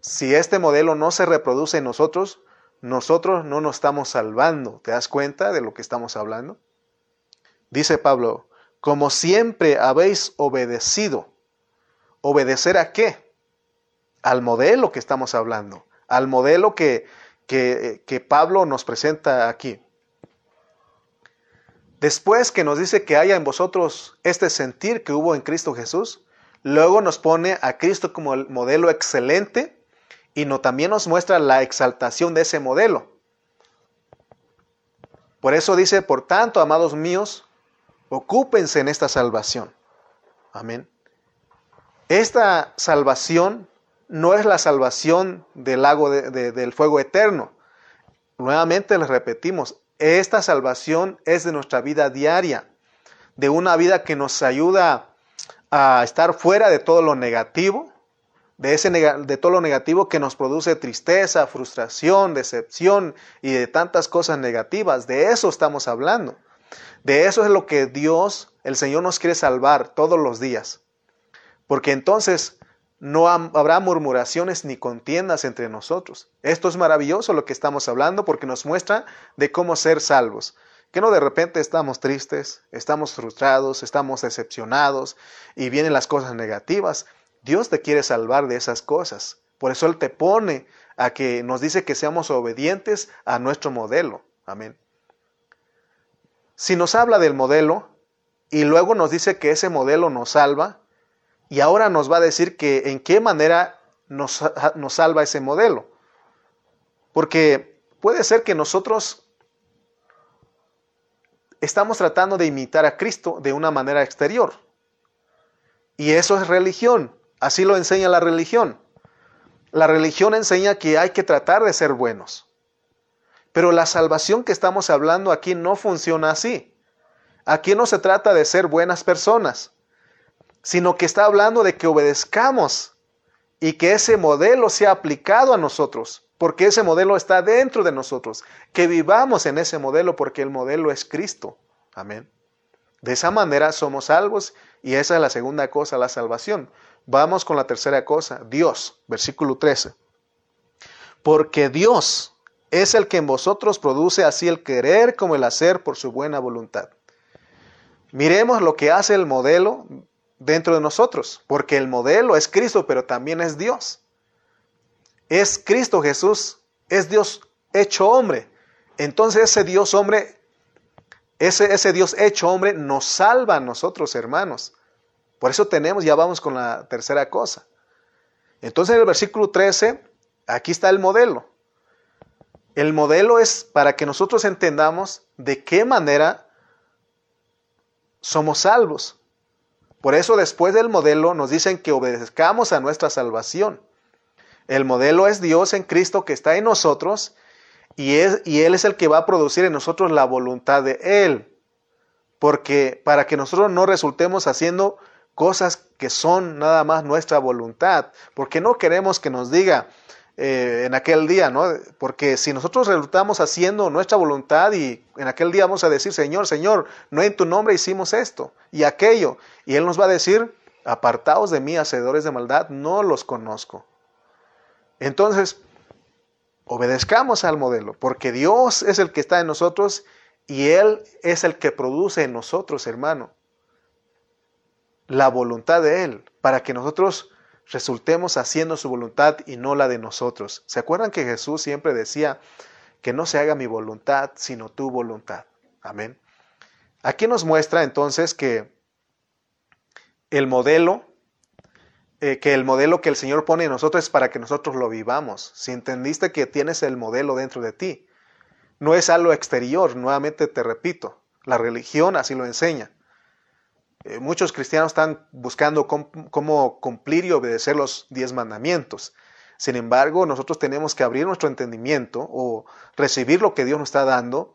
Si este modelo no se reproduce en nosotros, nosotros no nos estamos salvando. ¿Te das cuenta de lo que estamos hablando? Dice Pablo, como siempre habéis obedecido. ¿Obedecer a qué? al modelo que estamos hablando, al modelo que, que, Pablo nos presenta aquí. Después que nos dice que haya en vosotros este sentir que hubo en Cristo Jesús, luego nos pone a Cristo como el modelo excelente y no, también nos muestra la exaltación de ese modelo. Por eso dice, por tanto, amados míos, ocúpense en esta salvación. Amén. Esta salvación no es la salvación del lago del fuego eterno. Nuevamente les repetimos, esta salvación es de nuestra vida diaria, de una vida que nos ayuda a estar fuera de todo lo negativo, de, ese, todo lo negativo que nos produce tristeza, frustración, decepción y de tantas cosas negativas. De eso estamos hablando. De eso es lo que Dios, el Señor nos quiere salvar todos los días. Porque entonces no habrá murmuraciones ni contiendas entre nosotros. Esto es maravilloso lo que estamos hablando porque nos muestra de cómo ser salvos. Que no de repente estamos tristes, estamos frustrados, estamos decepcionados y vienen las cosas negativas. Dios te quiere salvar de esas cosas. Por eso Él te pone a que nos dice que seamos obedientes a nuestro modelo. Amén. Si nos habla del modelo y luego nos dice que ese modelo nos salva, y ahora nos va a decir que en qué manera nos, nos salva ese modelo. Porque puede ser que nosotros estamos tratando de imitar a Cristo de una manera exterior. Y eso es religión. Así lo enseña la religión. La religión enseña que hay que tratar de ser buenos. Pero la salvación que estamos hablando aquí no funciona así. Aquí no se trata de ser buenas personas sino que está hablando de que obedezcamos y que ese modelo sea aplicado a nosotros, porque ese modelo está dentro de nosotros, que vivamos en ese modelo porque el modelo es Cristo. Amén. De esa manera somos salvos y esa es la segunda cosa, la salvación. Vamos con la tercera cosa, Dios, versículo 13. Porque Dios es el que en vosotros produce así el querer como el hacer por su buena voluntad. Miremos lo que hace el modelo dentro de nosotros, porque el modelo es Cristo, pero también es Dios. Es Cristo Jesús, es Dios hecho hombre. Entonces ese Dios hombre, ese, ese Dios hecho hombre nos salva a nosotros, hermanos. Por eso tenemos, ya vamos con la tercera cosa. Entonces en el versículo 13, aquí está el modelo. El modelo es para que nosotros entendamos de qué manera somos salvos. Por eso después del modelo nos dicen que obedezcamos a nuestra salvación. El modelo es Dios en Cristo que está en nosotros y, es, y Él es el que va a producir en nosotros la voluntad de Él. Porque para que nosotros no resultemos haciendo cosas que son nada más nuestra voluntad, porque no queremos que nos diga, eh, en aquel día, ¿no? Porque si nosotros resultamos haciendo nuestra voluntad y en aquel día vamos a decir, Señor, Señor, no en tu nombre hicimos esto y aquello, y Él nos va a decir, apartaos de mí, hacedores de maldad, no los conozco. Entonces, obedezcamos al modelo, porque Dios es el que está en nosotros y Él es el que produce en nosotros, hermano, la voluntad de Él, para que nosotros resultemos haciendo su voluntad y no la de nosotros. ¿Se acuerdan que Jesús siempre decía que no se haga mi voluntad, sino tu voluntad? Amén. Aquí nos muestra entonces que el modelo, eh, que el modelo que el Señor pone en nosotros es para que nosotros lo vivamos. Si entendiste que tienes el modelo dentro de ti, no es algo exterior, nuevamente te repito, la religión así lo enseña. Eh, muchos cristianos están buscando cómo, cumplir y obedecer los diez mandamientos. Sin embargo, nosotros tenemos que abrir nuestro entendimiento o recibir lo que Dios nos está dando,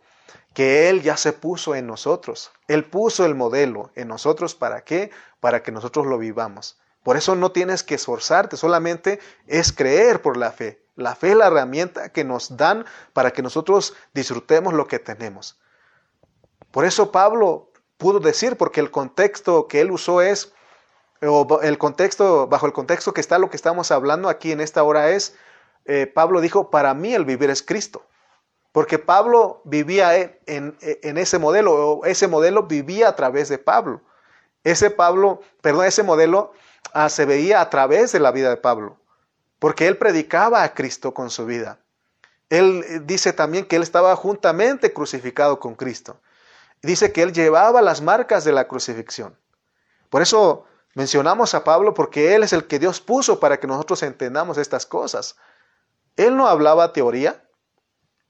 que Él ya se puso en nosotros. Él puso el modelo en nosotros. ¿Para qué? Para que nosotros lo vivamos. Por eso no tienes que esforzarte, solamente es creer por la fe. La fe es la herramienta que nos dan para que nosotros disfrutemos lo que tenemos. Por eso Pablo pudo decir, porque el contexto que él usó es, o el contexto, bajo el contexto que está lo que estamos hablando aquí en esta hora es, eh, Pablo dijo, para mí el vivir es Cristo. Porque Pablo vivía en, en, ese modelo, o ese modelo vivía a través de Pablo. Ese Pablo, perdón, ese modelo ah, se veía a través de la vida de Pablo, porque él predicaba a Cristo con su vida. Él eh, dice también que él estaba juntamente crucificado con Cristo dice que él llevaba las marcas de la crucifixión. Por eso mencionamos a Pablo porque él es el que Dios puso para que nosotros entendamos estas cosas. Él no hablaba teoría,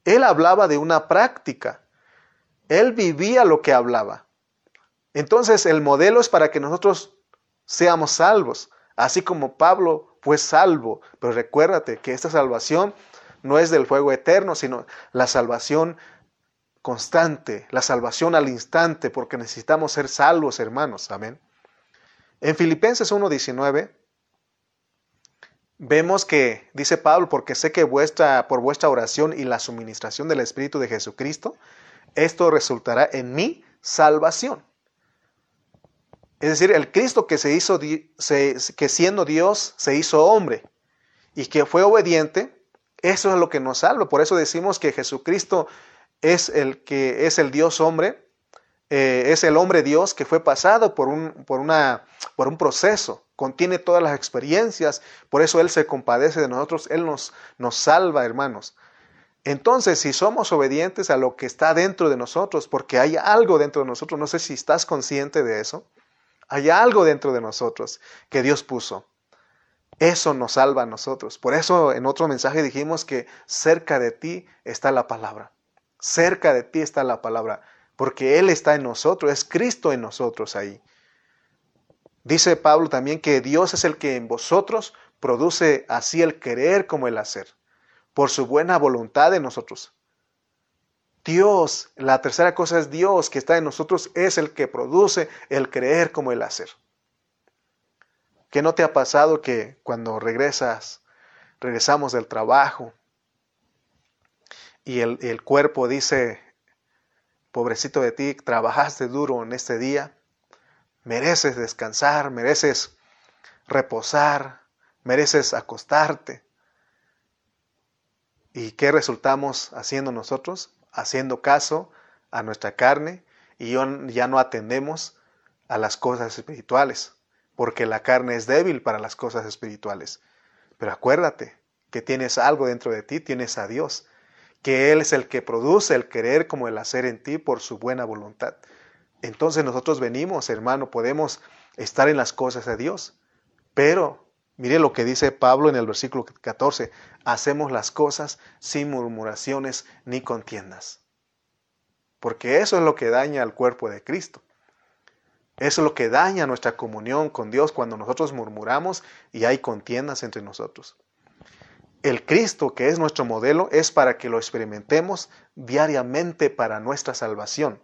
él hablaba de una práctica. Él vivía lo que hablaba. Entonces el modelo es para que nosotros seamos salvos, así como Pablo fue salvo. Pero recuérdate que esta salvación no es del fuego eterno, sino la salvación constante, la salvación al instante, porque necesitamos ser salvos, hermanos. Amén. En Filipenses 1.19 vemos que, dice Pablo, porque sé que vuestra, por vuestra oración y la suministración del Espíritu de Jesucristo, esto resultará en mí salvación. Es decir, el Cristo que se hizo, que siendo Dios se hizo hombre y que fue obediente, eso es lo que nos salva. Por eso decimos que Jesucristo es el que es el Dios hombre, eh, es el hombre Dios que fue pasado por un, por, una, por un proceso, contiene todas las experiencias, por eso Él se compadece de nosotros, Él nos, nos salva, hermanos. Entonces, si somos obedientes a lo que está dentro de nosotros, porque hay algo dentro de nosotros, no sé si estás consciente de eso, hay algo dentro de nosotros que Dios puso. Eso nos salva a nosotros. Por eso en otro mensaje dijimos que cerca de ti está la palabra. Cerca de ti está la palabra, porque Él está en nosotros, es Cristo en nosotros ahí. Dice Pablo también que Dios es el que en vosotros produce así el querer como el hacer por su buena voluntad de nosotros. Dios, la tercera cosa es Dios que está en nosotros, es el que produce el creer como el hacer. ¿Qué no te ha pasado que cuando regresas, regresamos del trabajo y el, el cuerpo dice, pobrecito de ti, trabajaste duro en este día, mereces descansar, mereces reposar, mereces acostarte, ¿Y qué resultamos haciendo nosotros? Haciendo caso a nuestra carne y ya no atendemos a las cosas espirituales, porque la carne es débil para las cosas espirituales. Pero acuérdate que tienes algo dentro de ti, tienes a Dios, que Él es el que produce el querer como el hacer en ti por su buena voluntad. Entonces nosotros venimos, hermano, podemos estar en las cosas de Dios, pero Mire lo que dice Pablo en el versículo 14, hacemos las cosas sin murmuraciones ni contiendas. Porque eso es lo que daña al cuerpo de Cristo. Eso es lo que daña nuestra comunión con Dios cuando nosotros murmuramos y hay contiendas entre nosotros. El Cristo, que es nuestro modelo, es para que lo experimentemos diariamente para nuestra salvación.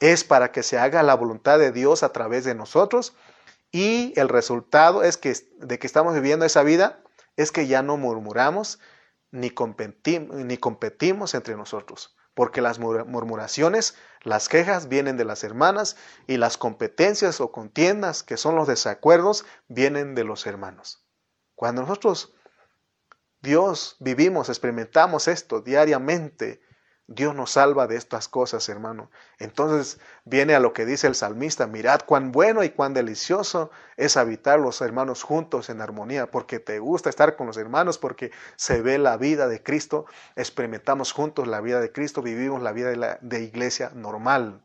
Es para que se haga la voluntad de Dios a través de nosotros y el resultado es que de que estamos viviendo esa vida es que ya no murmuramos ni competimos, ni competimos entre nosotros, porque las murmuraciones, las quejas vienen de las hermanas y las competencias o contiendas, que son los desacuerdos, vienen de los hermanos. Cuando nosotros, Dios, vivimos, experimentamos esto diariamente, Dios nos salva de estas cosas, hermano. Entonces viene a lo que dice el salmista, mirad cuán bueno y cuán delicioso es habitar los hermanos juntos en armonía, porque te gusta estar con los hermanos, porque se ve la vida de Cristo, experimentamos juntos la vida de Cristo, vivimos la vida de, iglesia normal.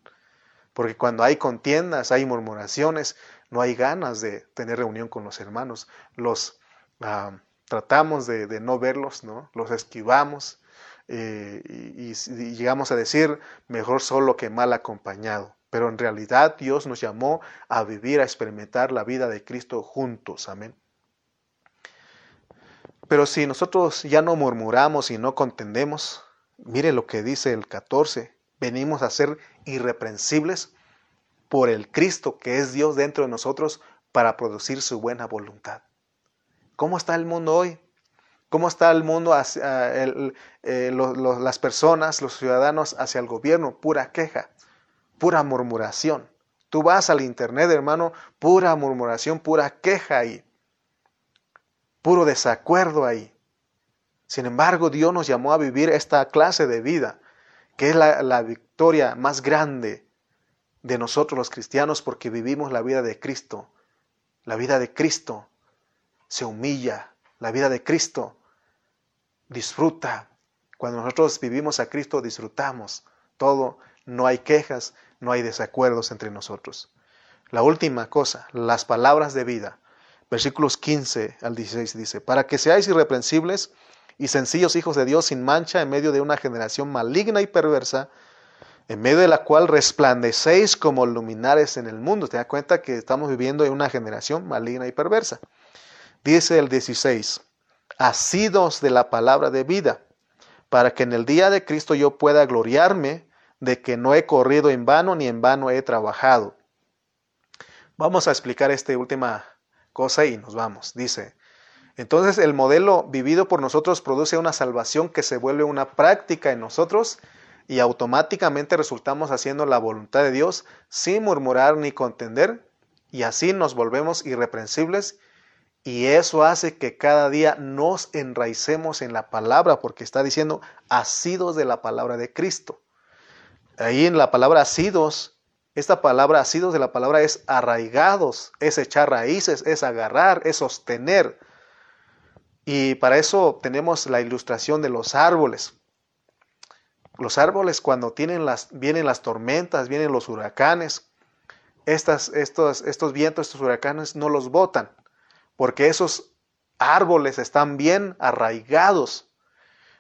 Porque cuando hay contiendas, hay murmuraciones, no hay ganas de tener reunión con los hermanos. Los ah, tratamos de, no verlos, ¿no? Los esquivamos eh, y, llegamos a decir mejor solo que mal acompañado. Pero en realidad Dios nos llamó a vivir, a experimentar la vida de Cristo juntos. Amén. Pero si nosotros ya no murmuramos y no contendemos, mire lo que dice el 14, venimos a ser irreprensibles por el Cristo que es Dios dentro de nosotros para producir su buena voluntad. ¿Cómo está el mundo hoy? ¿Cómo está el mundo, hacia, eh, las personas, los ciudadanos hacia el gobierno? Pura queja, pura murmuración. Tú vas al internet, hermano, pura murmuración, pura queja ahí. Puro desacuerdo ahí. Sin embargo, Dios nos llamó a vivir esta clase de vida, que es la victoria más grande de nosotros los cristianos porque vivimos la vida de Cristo. La vida de Cristo se humilla. La vida de Cristo disfruta. Cuando nosotros vivimos a Cristo, disfrutamos todo. No hay quejas, no hay desacuerdos entre nosotros. La última cosa, las palabras de vida. Versículos 15 al 16 dice, para que seáis irreprensibles y sencillos hijos de Dios sin mancha en medio de una generación maligna y perversa, en medio de la cual resplandecéis como luminares en el mundo. Te das cuenta que estamos viviendo en una generación maligna y perversa. Dice el 16, asidos de la palabra de vida, para que en el día de Cristo yo pueda gloriarme de que no he corrido en vano ni en vano he trabajado. Vamos a explicar esta última cosa y nos vamos. Dice, entonces el modelo vivido por nosotros produce una salvación que se vuelve una práctica en nosotros y automáticamente resultamos haciendo la voluntad de Dios sin murmurar ni contender y así nos volvemos irreprensibles y eso hace que cada día nos enraicemos en la palabra porque está diciendo asidos de la palabra de Cristo. Ahí en la palabra asidos, esta palabra asidos de la palabra es arraigados, es echar raíces, es agarrar, es sostener. Y para eso tenemos la ilustración de los árboles. Los árboles cuando vienen las tormentas, vienen los huracanes, estos, estos vientos, estos huracanes no los botan, porque esos árboles están bien arraigados.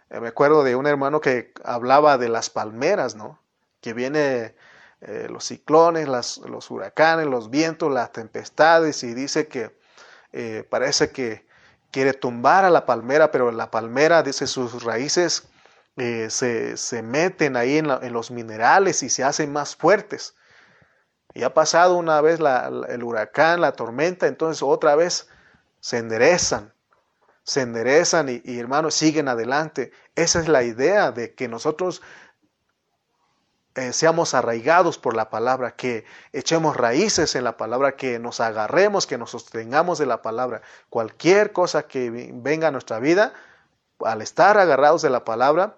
Eh, me acuerdo de un hermano que hablaba de las palmeras, ¿no? Que viene eh, los ciclones, los huracanes, los vientos, las tempestades y dice que eh, parece que quiere tumbar a la palmera, pero la palmera, dice, sus raíces se, meten ahí en los minerales y se hacen más fuertes. Y ha pasado una vez el huracán, la tormenta, entonces otra vez se enderezan, se enderezan y, hermanos siguen adelante. Esa es la idea de que nosotros eh, seamos arraigados por la palabra, que echemos raíces en la palabra, que nos agarremos, que nos sostengamos de la palabra. Cualquier cosa que venga a nuestra vida, al estar agarrados de la palabra,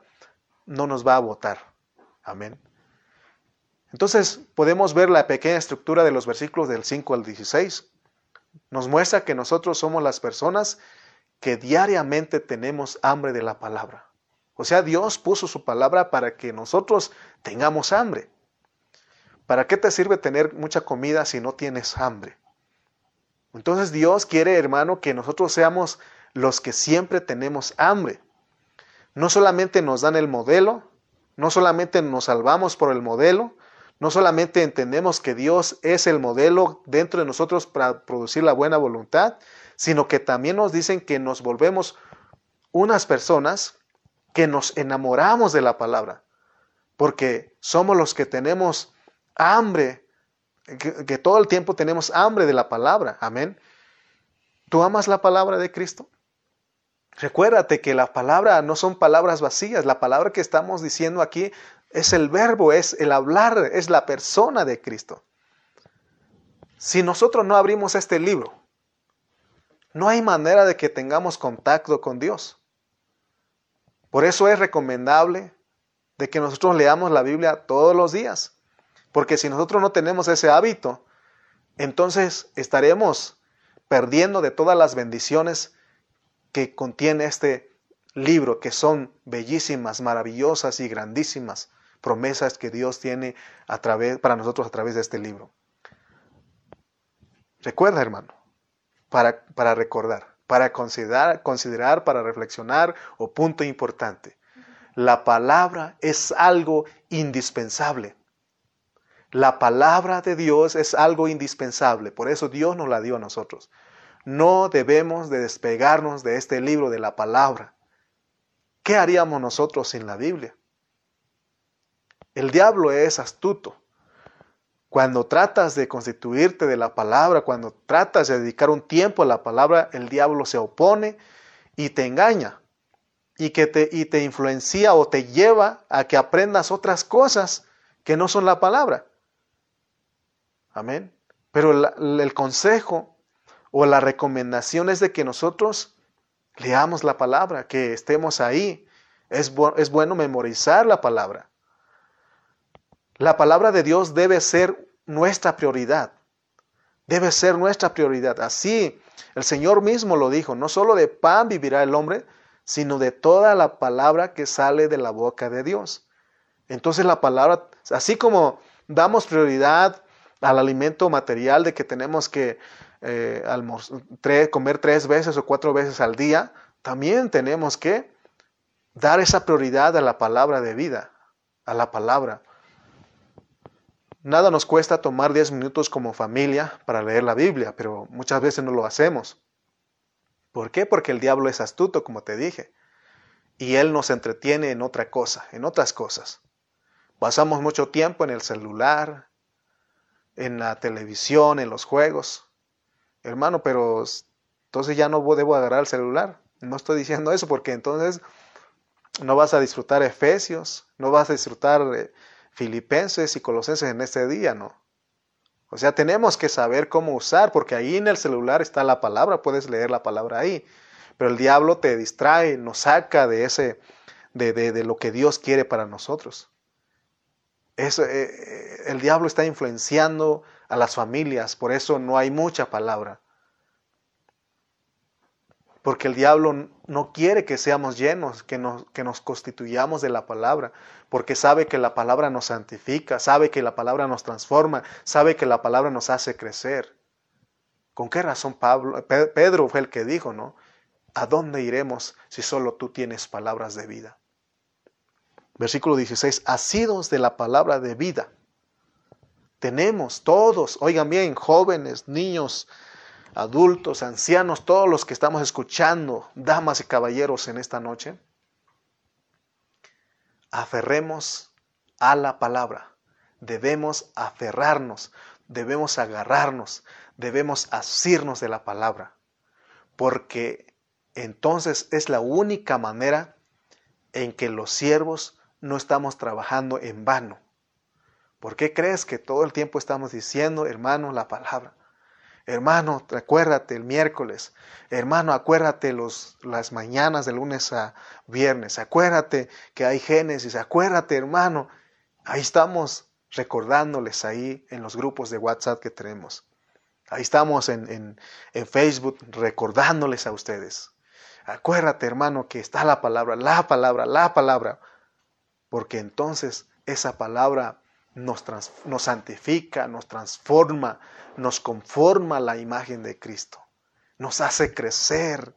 no nos va a botar. Amén. Entonces podemos ver la pequeña estructura de los versículos del 5 al 16. Nos muestra que nosotros somos las personas que diariamente tenemos hambre de la palabra. O sea, Dios puso su palabra para que nosotros tengamos hambre. ¿Para qué te sirve tener mucha comida si no tienes hambre? Entonces Dios quiere, hermano, que nosotros seamos los que siempre tenemos hambre. No solamente nos dan el modelo, no solamente nos salvamos por el modelo, no solamente entendemos que Dios es el modelo dentro de nosotros para producir la buena voluntad, sino que también nos dicen que nos volvemos unas personas que nos enamoramos de la palabra, porque somos los que tenemos hambre, que, todo el tiempo tenemos hambre de la palabra. Amén. ¿Tú amas la palabra de Cristo? Recuérdate que la palabra no son palabras vacías, la palabra que estamos diciendo aquí es el verbo, es el hablar, es la persona de Cristo. Si nosotros no abrimos este libro, no hay manera de que tengamos contacto con Dios. Por eso es recomendable de que nosotros leamos la Biblia todos los días. Porque si nosotros no tenemos ese hábito, entonces estaremos perdiendo de todas las bendiciones que contiene este libro, que son bellísimas, maravillosas y grandísimas promesas que Dios tiene a través, para nosotros a través de este libro. Recuerda, hermano, para, para recordar, para considerar, considerar, para reflexionar o punto importante. La palabra es algo indispensable. La palabra de Dios es algo indispensable, por eso Dios nos la dio a nosotros. No debemos de despegarnos de este libro de la palabra. ¿Qué haríamos nosotros sin la Biblia? El diablo es astuto. Cuando tratas de constituirte de la palabra, cuando tratas de dedicar un tiempo a la palabra, el diablo se opone y te engaña y, que te, y te influencia o te lleva a que aprendas otras cosas que no son la palabra. Amén. Pero el consejo o la recomendación es de que nosotros leamos la palabra, que estemos ahí. Es, es bueno memorizar la palabra. La palabra de Dios debe ser nuestra prioridad. Debe ser nuestra prioridad. Así el Señor mismo lo dijo, no solo de pan vivirá el hombre, sino de toda la palabra que sale de la boca de Dios. Entonces la palabra, así como damos prioridad al alimento material de que tenemos que eh, comer tres veces o cuatro veces al día, también tenemos que dar esa prioridad a la palabra de vida, a la palabra. Nada nos cuesta tomar 10 minutos como familia para leer la Biblia, pero muchas veces no lo hacemos. ¿Por qué? Porque el diablo es astuto, como te dije, y él nos entretiene en otra cosa, en otras cosas. Pasamos mucho tiempo en el celular, en la televisión, en los juegos. Hermano, pero entonces ya no debo agarrar el celular. No estoy diciendo eso porque entonces no vas a disfrutar Efesios, no vas a disfrutar eh, Filipenses y Colosenses en este día, ¿no? O sea, tenemos que saber cómo usar, porque ahí en el celular está la palabra, puedes leer la palabra ahí. Pero el diablo te distrae, nos saca de ese, de, de, lo que Dios quiere para nosotros. Eso, eh, eh, el diablo está influenciando a las familias, por eso no hay mucha palabra. Porque el diablo no quiere que seamos llenos, que nos, que nos constituyamos de la palabra, porque sabe que la palabra nos santifica, sabe que la palabra nos transforma, sabe que la palabra nos hace crecer. ¿Con qué razón Pablo, Pedro fue el que dijo, ¿no? ¿A dónde iremos si solo tú tienes palabras de vida? Versículo 16, asidos de la palabra de vida. Tenemos todos, oigan bien, jóvenes, niños, adultos, ancianos, todos los que estamos escuchando, damas y caballeros en esta noche, aferremos a la palabra. Debemos aferrarnos, debemos agarrarnos, debemos asirnos de la palabra, porque entonces es la única manera en que los siervos no estamos trabajando en vano. ¿Por qué crees que todo el tiempo estamos diciendo, hermano, la palabra? Hermano, acuérdate el miércoles. Hermano, acuérdate los, las mañanas de lunes a viernes. Acuérdate que hay Génesis. Acuérdate, hermano. Ahí estamos recordándoles ahí en los grupos de WhatsApp que tenemos. Ahí estamos en, en, en Facebook recordándoles a ustedes. Acuérdate, hermano, que está la palabra, la palabra, la palabra. Porque entonces esa palabra nos, nos santifica, nos transforma, nos conforma la imagen de Cristo, nos hace crecer.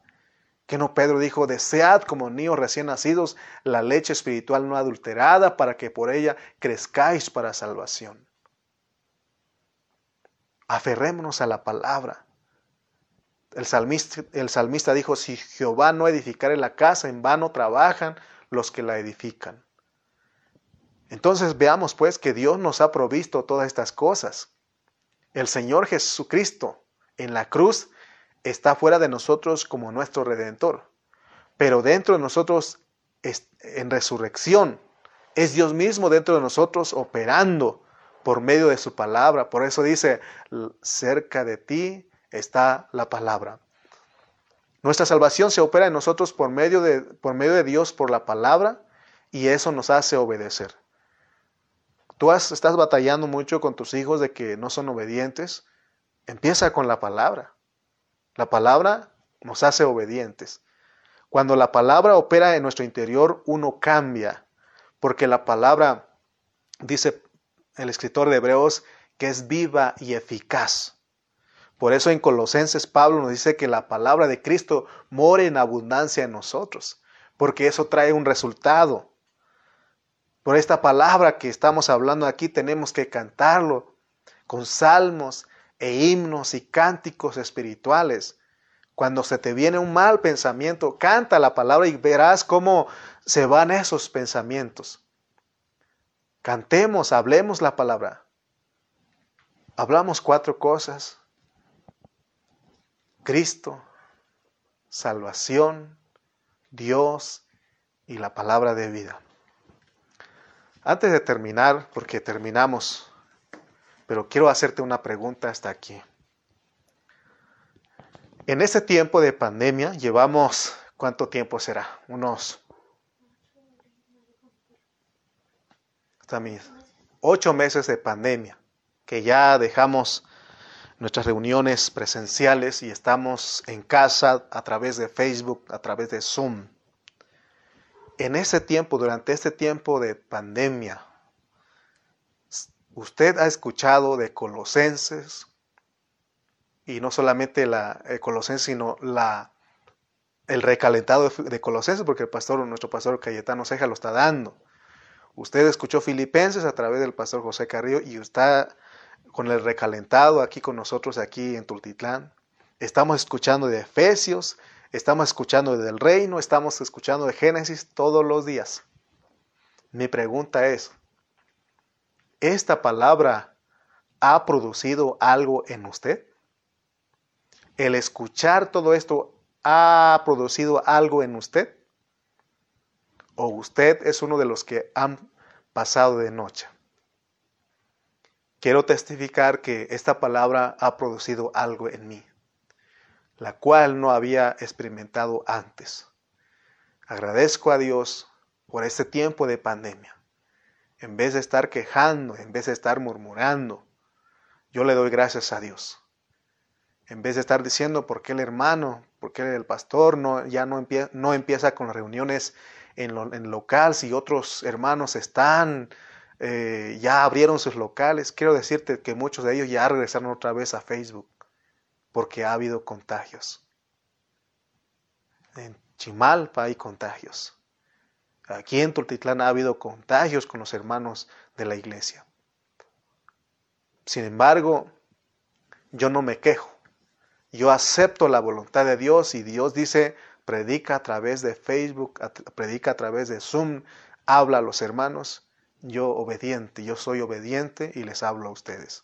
Que no Pedro dijo, desead como niños recién nacidos la leche espiritual no adulterada para que por ella crezcáis para salvación. Aferrémonos a la palabra. El salmista, el salmista dijo, si Jehová no edificare la casa, en vano trabajan los que la edifican. Entonces veamos pues que Dios nos ha provisto todas estas cosas. El Señor Jesucristo en la cruz está fuera de nosotros como nuestro redentor, pero dentro de nosotros en resurrección es Dios mismo dentro de nosotros operando por medio de su palabra. Por eso dice, cerca de ti está la palabra. Nuestra salvación se opera en nosotros por medio de, por medio de Dios, por la palabra, y eso nos hace obedecer. Tú estás batallando mucho con tus hijos de que no son obedientes. Empieza con la palabra. La palabra nos hace obedientes. Cuando la palabra opera en nuestro interior, uno cambia, porque la palabra, dice el escritor de Hebreos, que es viva y eficaz. Por eso en Colosenses Pablo nos dice que la palabra de Cristo more en abundancia en nosotros, porque eso trae un resultado. Por esta palabra que estamos hablando aquí tenemos que cantarlo con salmos e himnos y cánticos espirituales. Cuando se te viene un mal pensamiento, canta la palabra y verás cómo se van esos pensamientos. Cantemos, hablemos la palabra. Hablamos cuatro cosas. Cristo, salvación, Dios y la palabra de vida. Antes de terminar, porque terminamos, pero quiero hacerte una pregunta hasta aquí. En este tiempo de pandemia llevamos, ¿cuánto tiempo será? Unos ocho meses de pandemia, que ya dejamos nuestras reuniones presenciales y estamos en casa a través de Facebook, a través de Zoom en ese tiempo, durante este tiempo de pandemia, usted ha escuchado de Colosenses, y no solamente la Colosenses, sino la, el recalentado de Colosenses, porque el pastor, nuestro pastor Cayetano Ceja lo está dando. Usted escuchó Filipenses a través del pastor José Carrillo y está con el recalentado aquí con nosotros, aquí en Tultitlán. Estamos escuchando de Efesios, Estamos escuchando del reino, estamos escuchando de Génesis todos los días. Mi pregunta es, ¿esta palabra ha producido algo en usted? ¿El escuchar todo esto ha producido algo en usted? o usted es uno de los que han pasado de noche. Quiero testificar que esta palabra ha producido algo en mí, la cual no había experimentado antes. Agradezco a Dios por este tiempo de pandemia. En vez de estar quejando, en vez de estar murmurando, yo le doy gracias a Dios. En vez de estar diciendo por qué el hermano, por qué el pastor no, ya no, no empieza con reuniones en, lo, en local si otros hermanos están eh, ya abrieron sus locales. Quiero decirte que muchos de ellos ya regresaron otra vez a Facebook porque ha habido contagios. En Chimalpa hay contagios. Aquí en Tultitlán ha habido contagios con los hermanos de la iglesia. Sin embargo, yo no me quejo. Yo acepto la voluntad de Dios y Dios dice, predica a través de Facebook, predica a través de Zoom, habla a los hermanos yo obediente, yo soy obediente y les hablo a ustedes.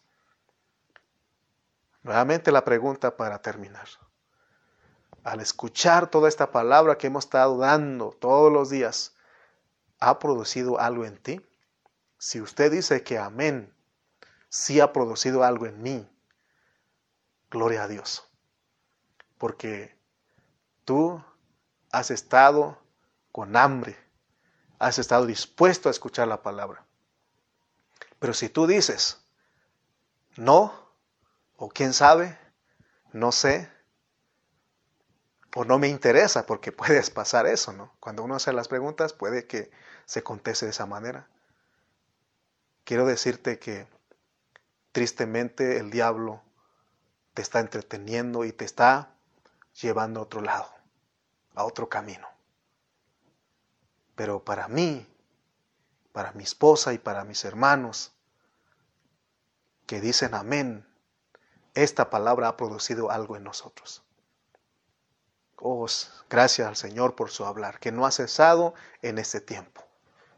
Nuevamente la pregunta para terminar. Al escuchar toda esta palabra que hemos estado dando todos los días, ¿ha producido algo en ti? Si usted dice que amén, sí ha producido algo en mí, gloria a Dios. Porque tú has estado con hambre has estado dispuesto a escuchar la palabra. Pero si tú dices, no, o quién sabe, no sé, o no me interesa, porque puedes pasar eso, ¿no? Cuando uno hace las preguntas puede que se conteste de esa manera. Quiero decirte que tristemente el diablo te está entreteniendo y te está llevando a otro lado, a otro camino. Pero para mí, para mi esposa y para mis hermanos que dicen amén, esta palabra ha producido algo en nosotros. Oh, gracias al Señor por su hablar, que no ha cesado en este tiempo.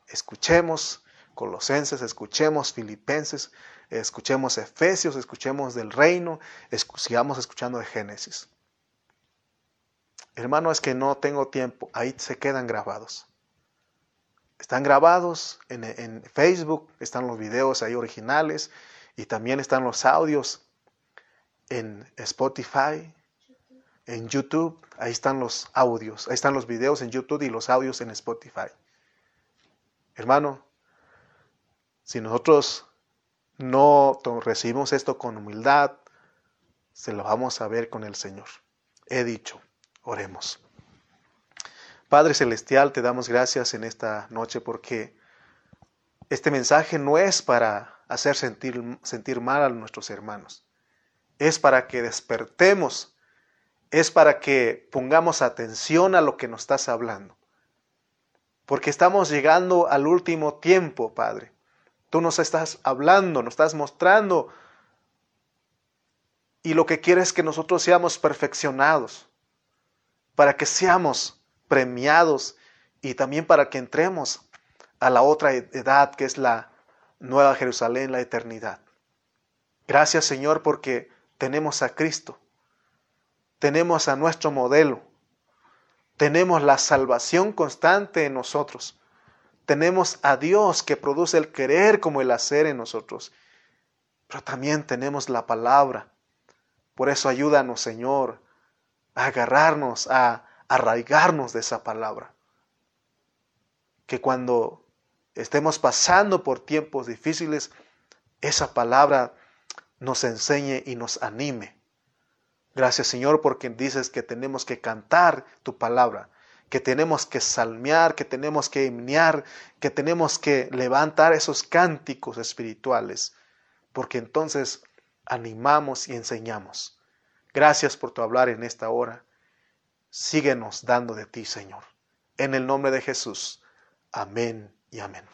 Escuchemos Colosenses, escuchemos Filipenses, escuchemos Efesios, escuchemos del reino, sigamos escuchando de Génesis. Hermano, es que no tengo tiempo, ahí se quedan grabados. Están grabados en, Facebook, están los videos ahí originales y también están los audios en Spotify, en YouTube, ahí están los audios, ahí están los videos en YouTube y los audios en Spotify. Hermano, si nosotros no recibimos esto con humildad, se lo vamos a ver con el Señor. He dicho, oremos. Padre Celestial, te damos gracias en esta noche porque este mensaje no es para hacer sentir, sentir mal a nuestros hermanos, es para que despertemos, es para que pongamos atención a lo que nos estás hablando, porque estamos llegando al último tiempo, Padre. Tú nos estás hablando, nos estás mostrando y lo que quieres es que nosotros seamos perfeccionados, para que seamos premiados y también para que entremos a la otra edad que es la nueva Jerusalén, la eternidad. Gracias Señor porque tenemos a Cristo, tenemos a nuestro modelo, tenemos la salvación constante en nosotros, tenemos a Dios que produce el querer como el hacer en nosotros, pero también tenemos la palabra. Por eso ayúdanos Señor a agarrarnos, a arraigarnos de esa palabra. Que cuando estemos pasando por tiempos difíciles, esa palabra nos enseñe y nos anime. Gracias Señor porque dices que tenemos que cantar tu palabra, que tenemos que salmear, que tenemos que himnear, que tenemos que levantar esos cánticos espirituales, porque entonces animamos y enseñamos. Gracias por tu hablar en esta hora síguenos dando de ti, Señor. En el nombre de Jesús. Amén y amén.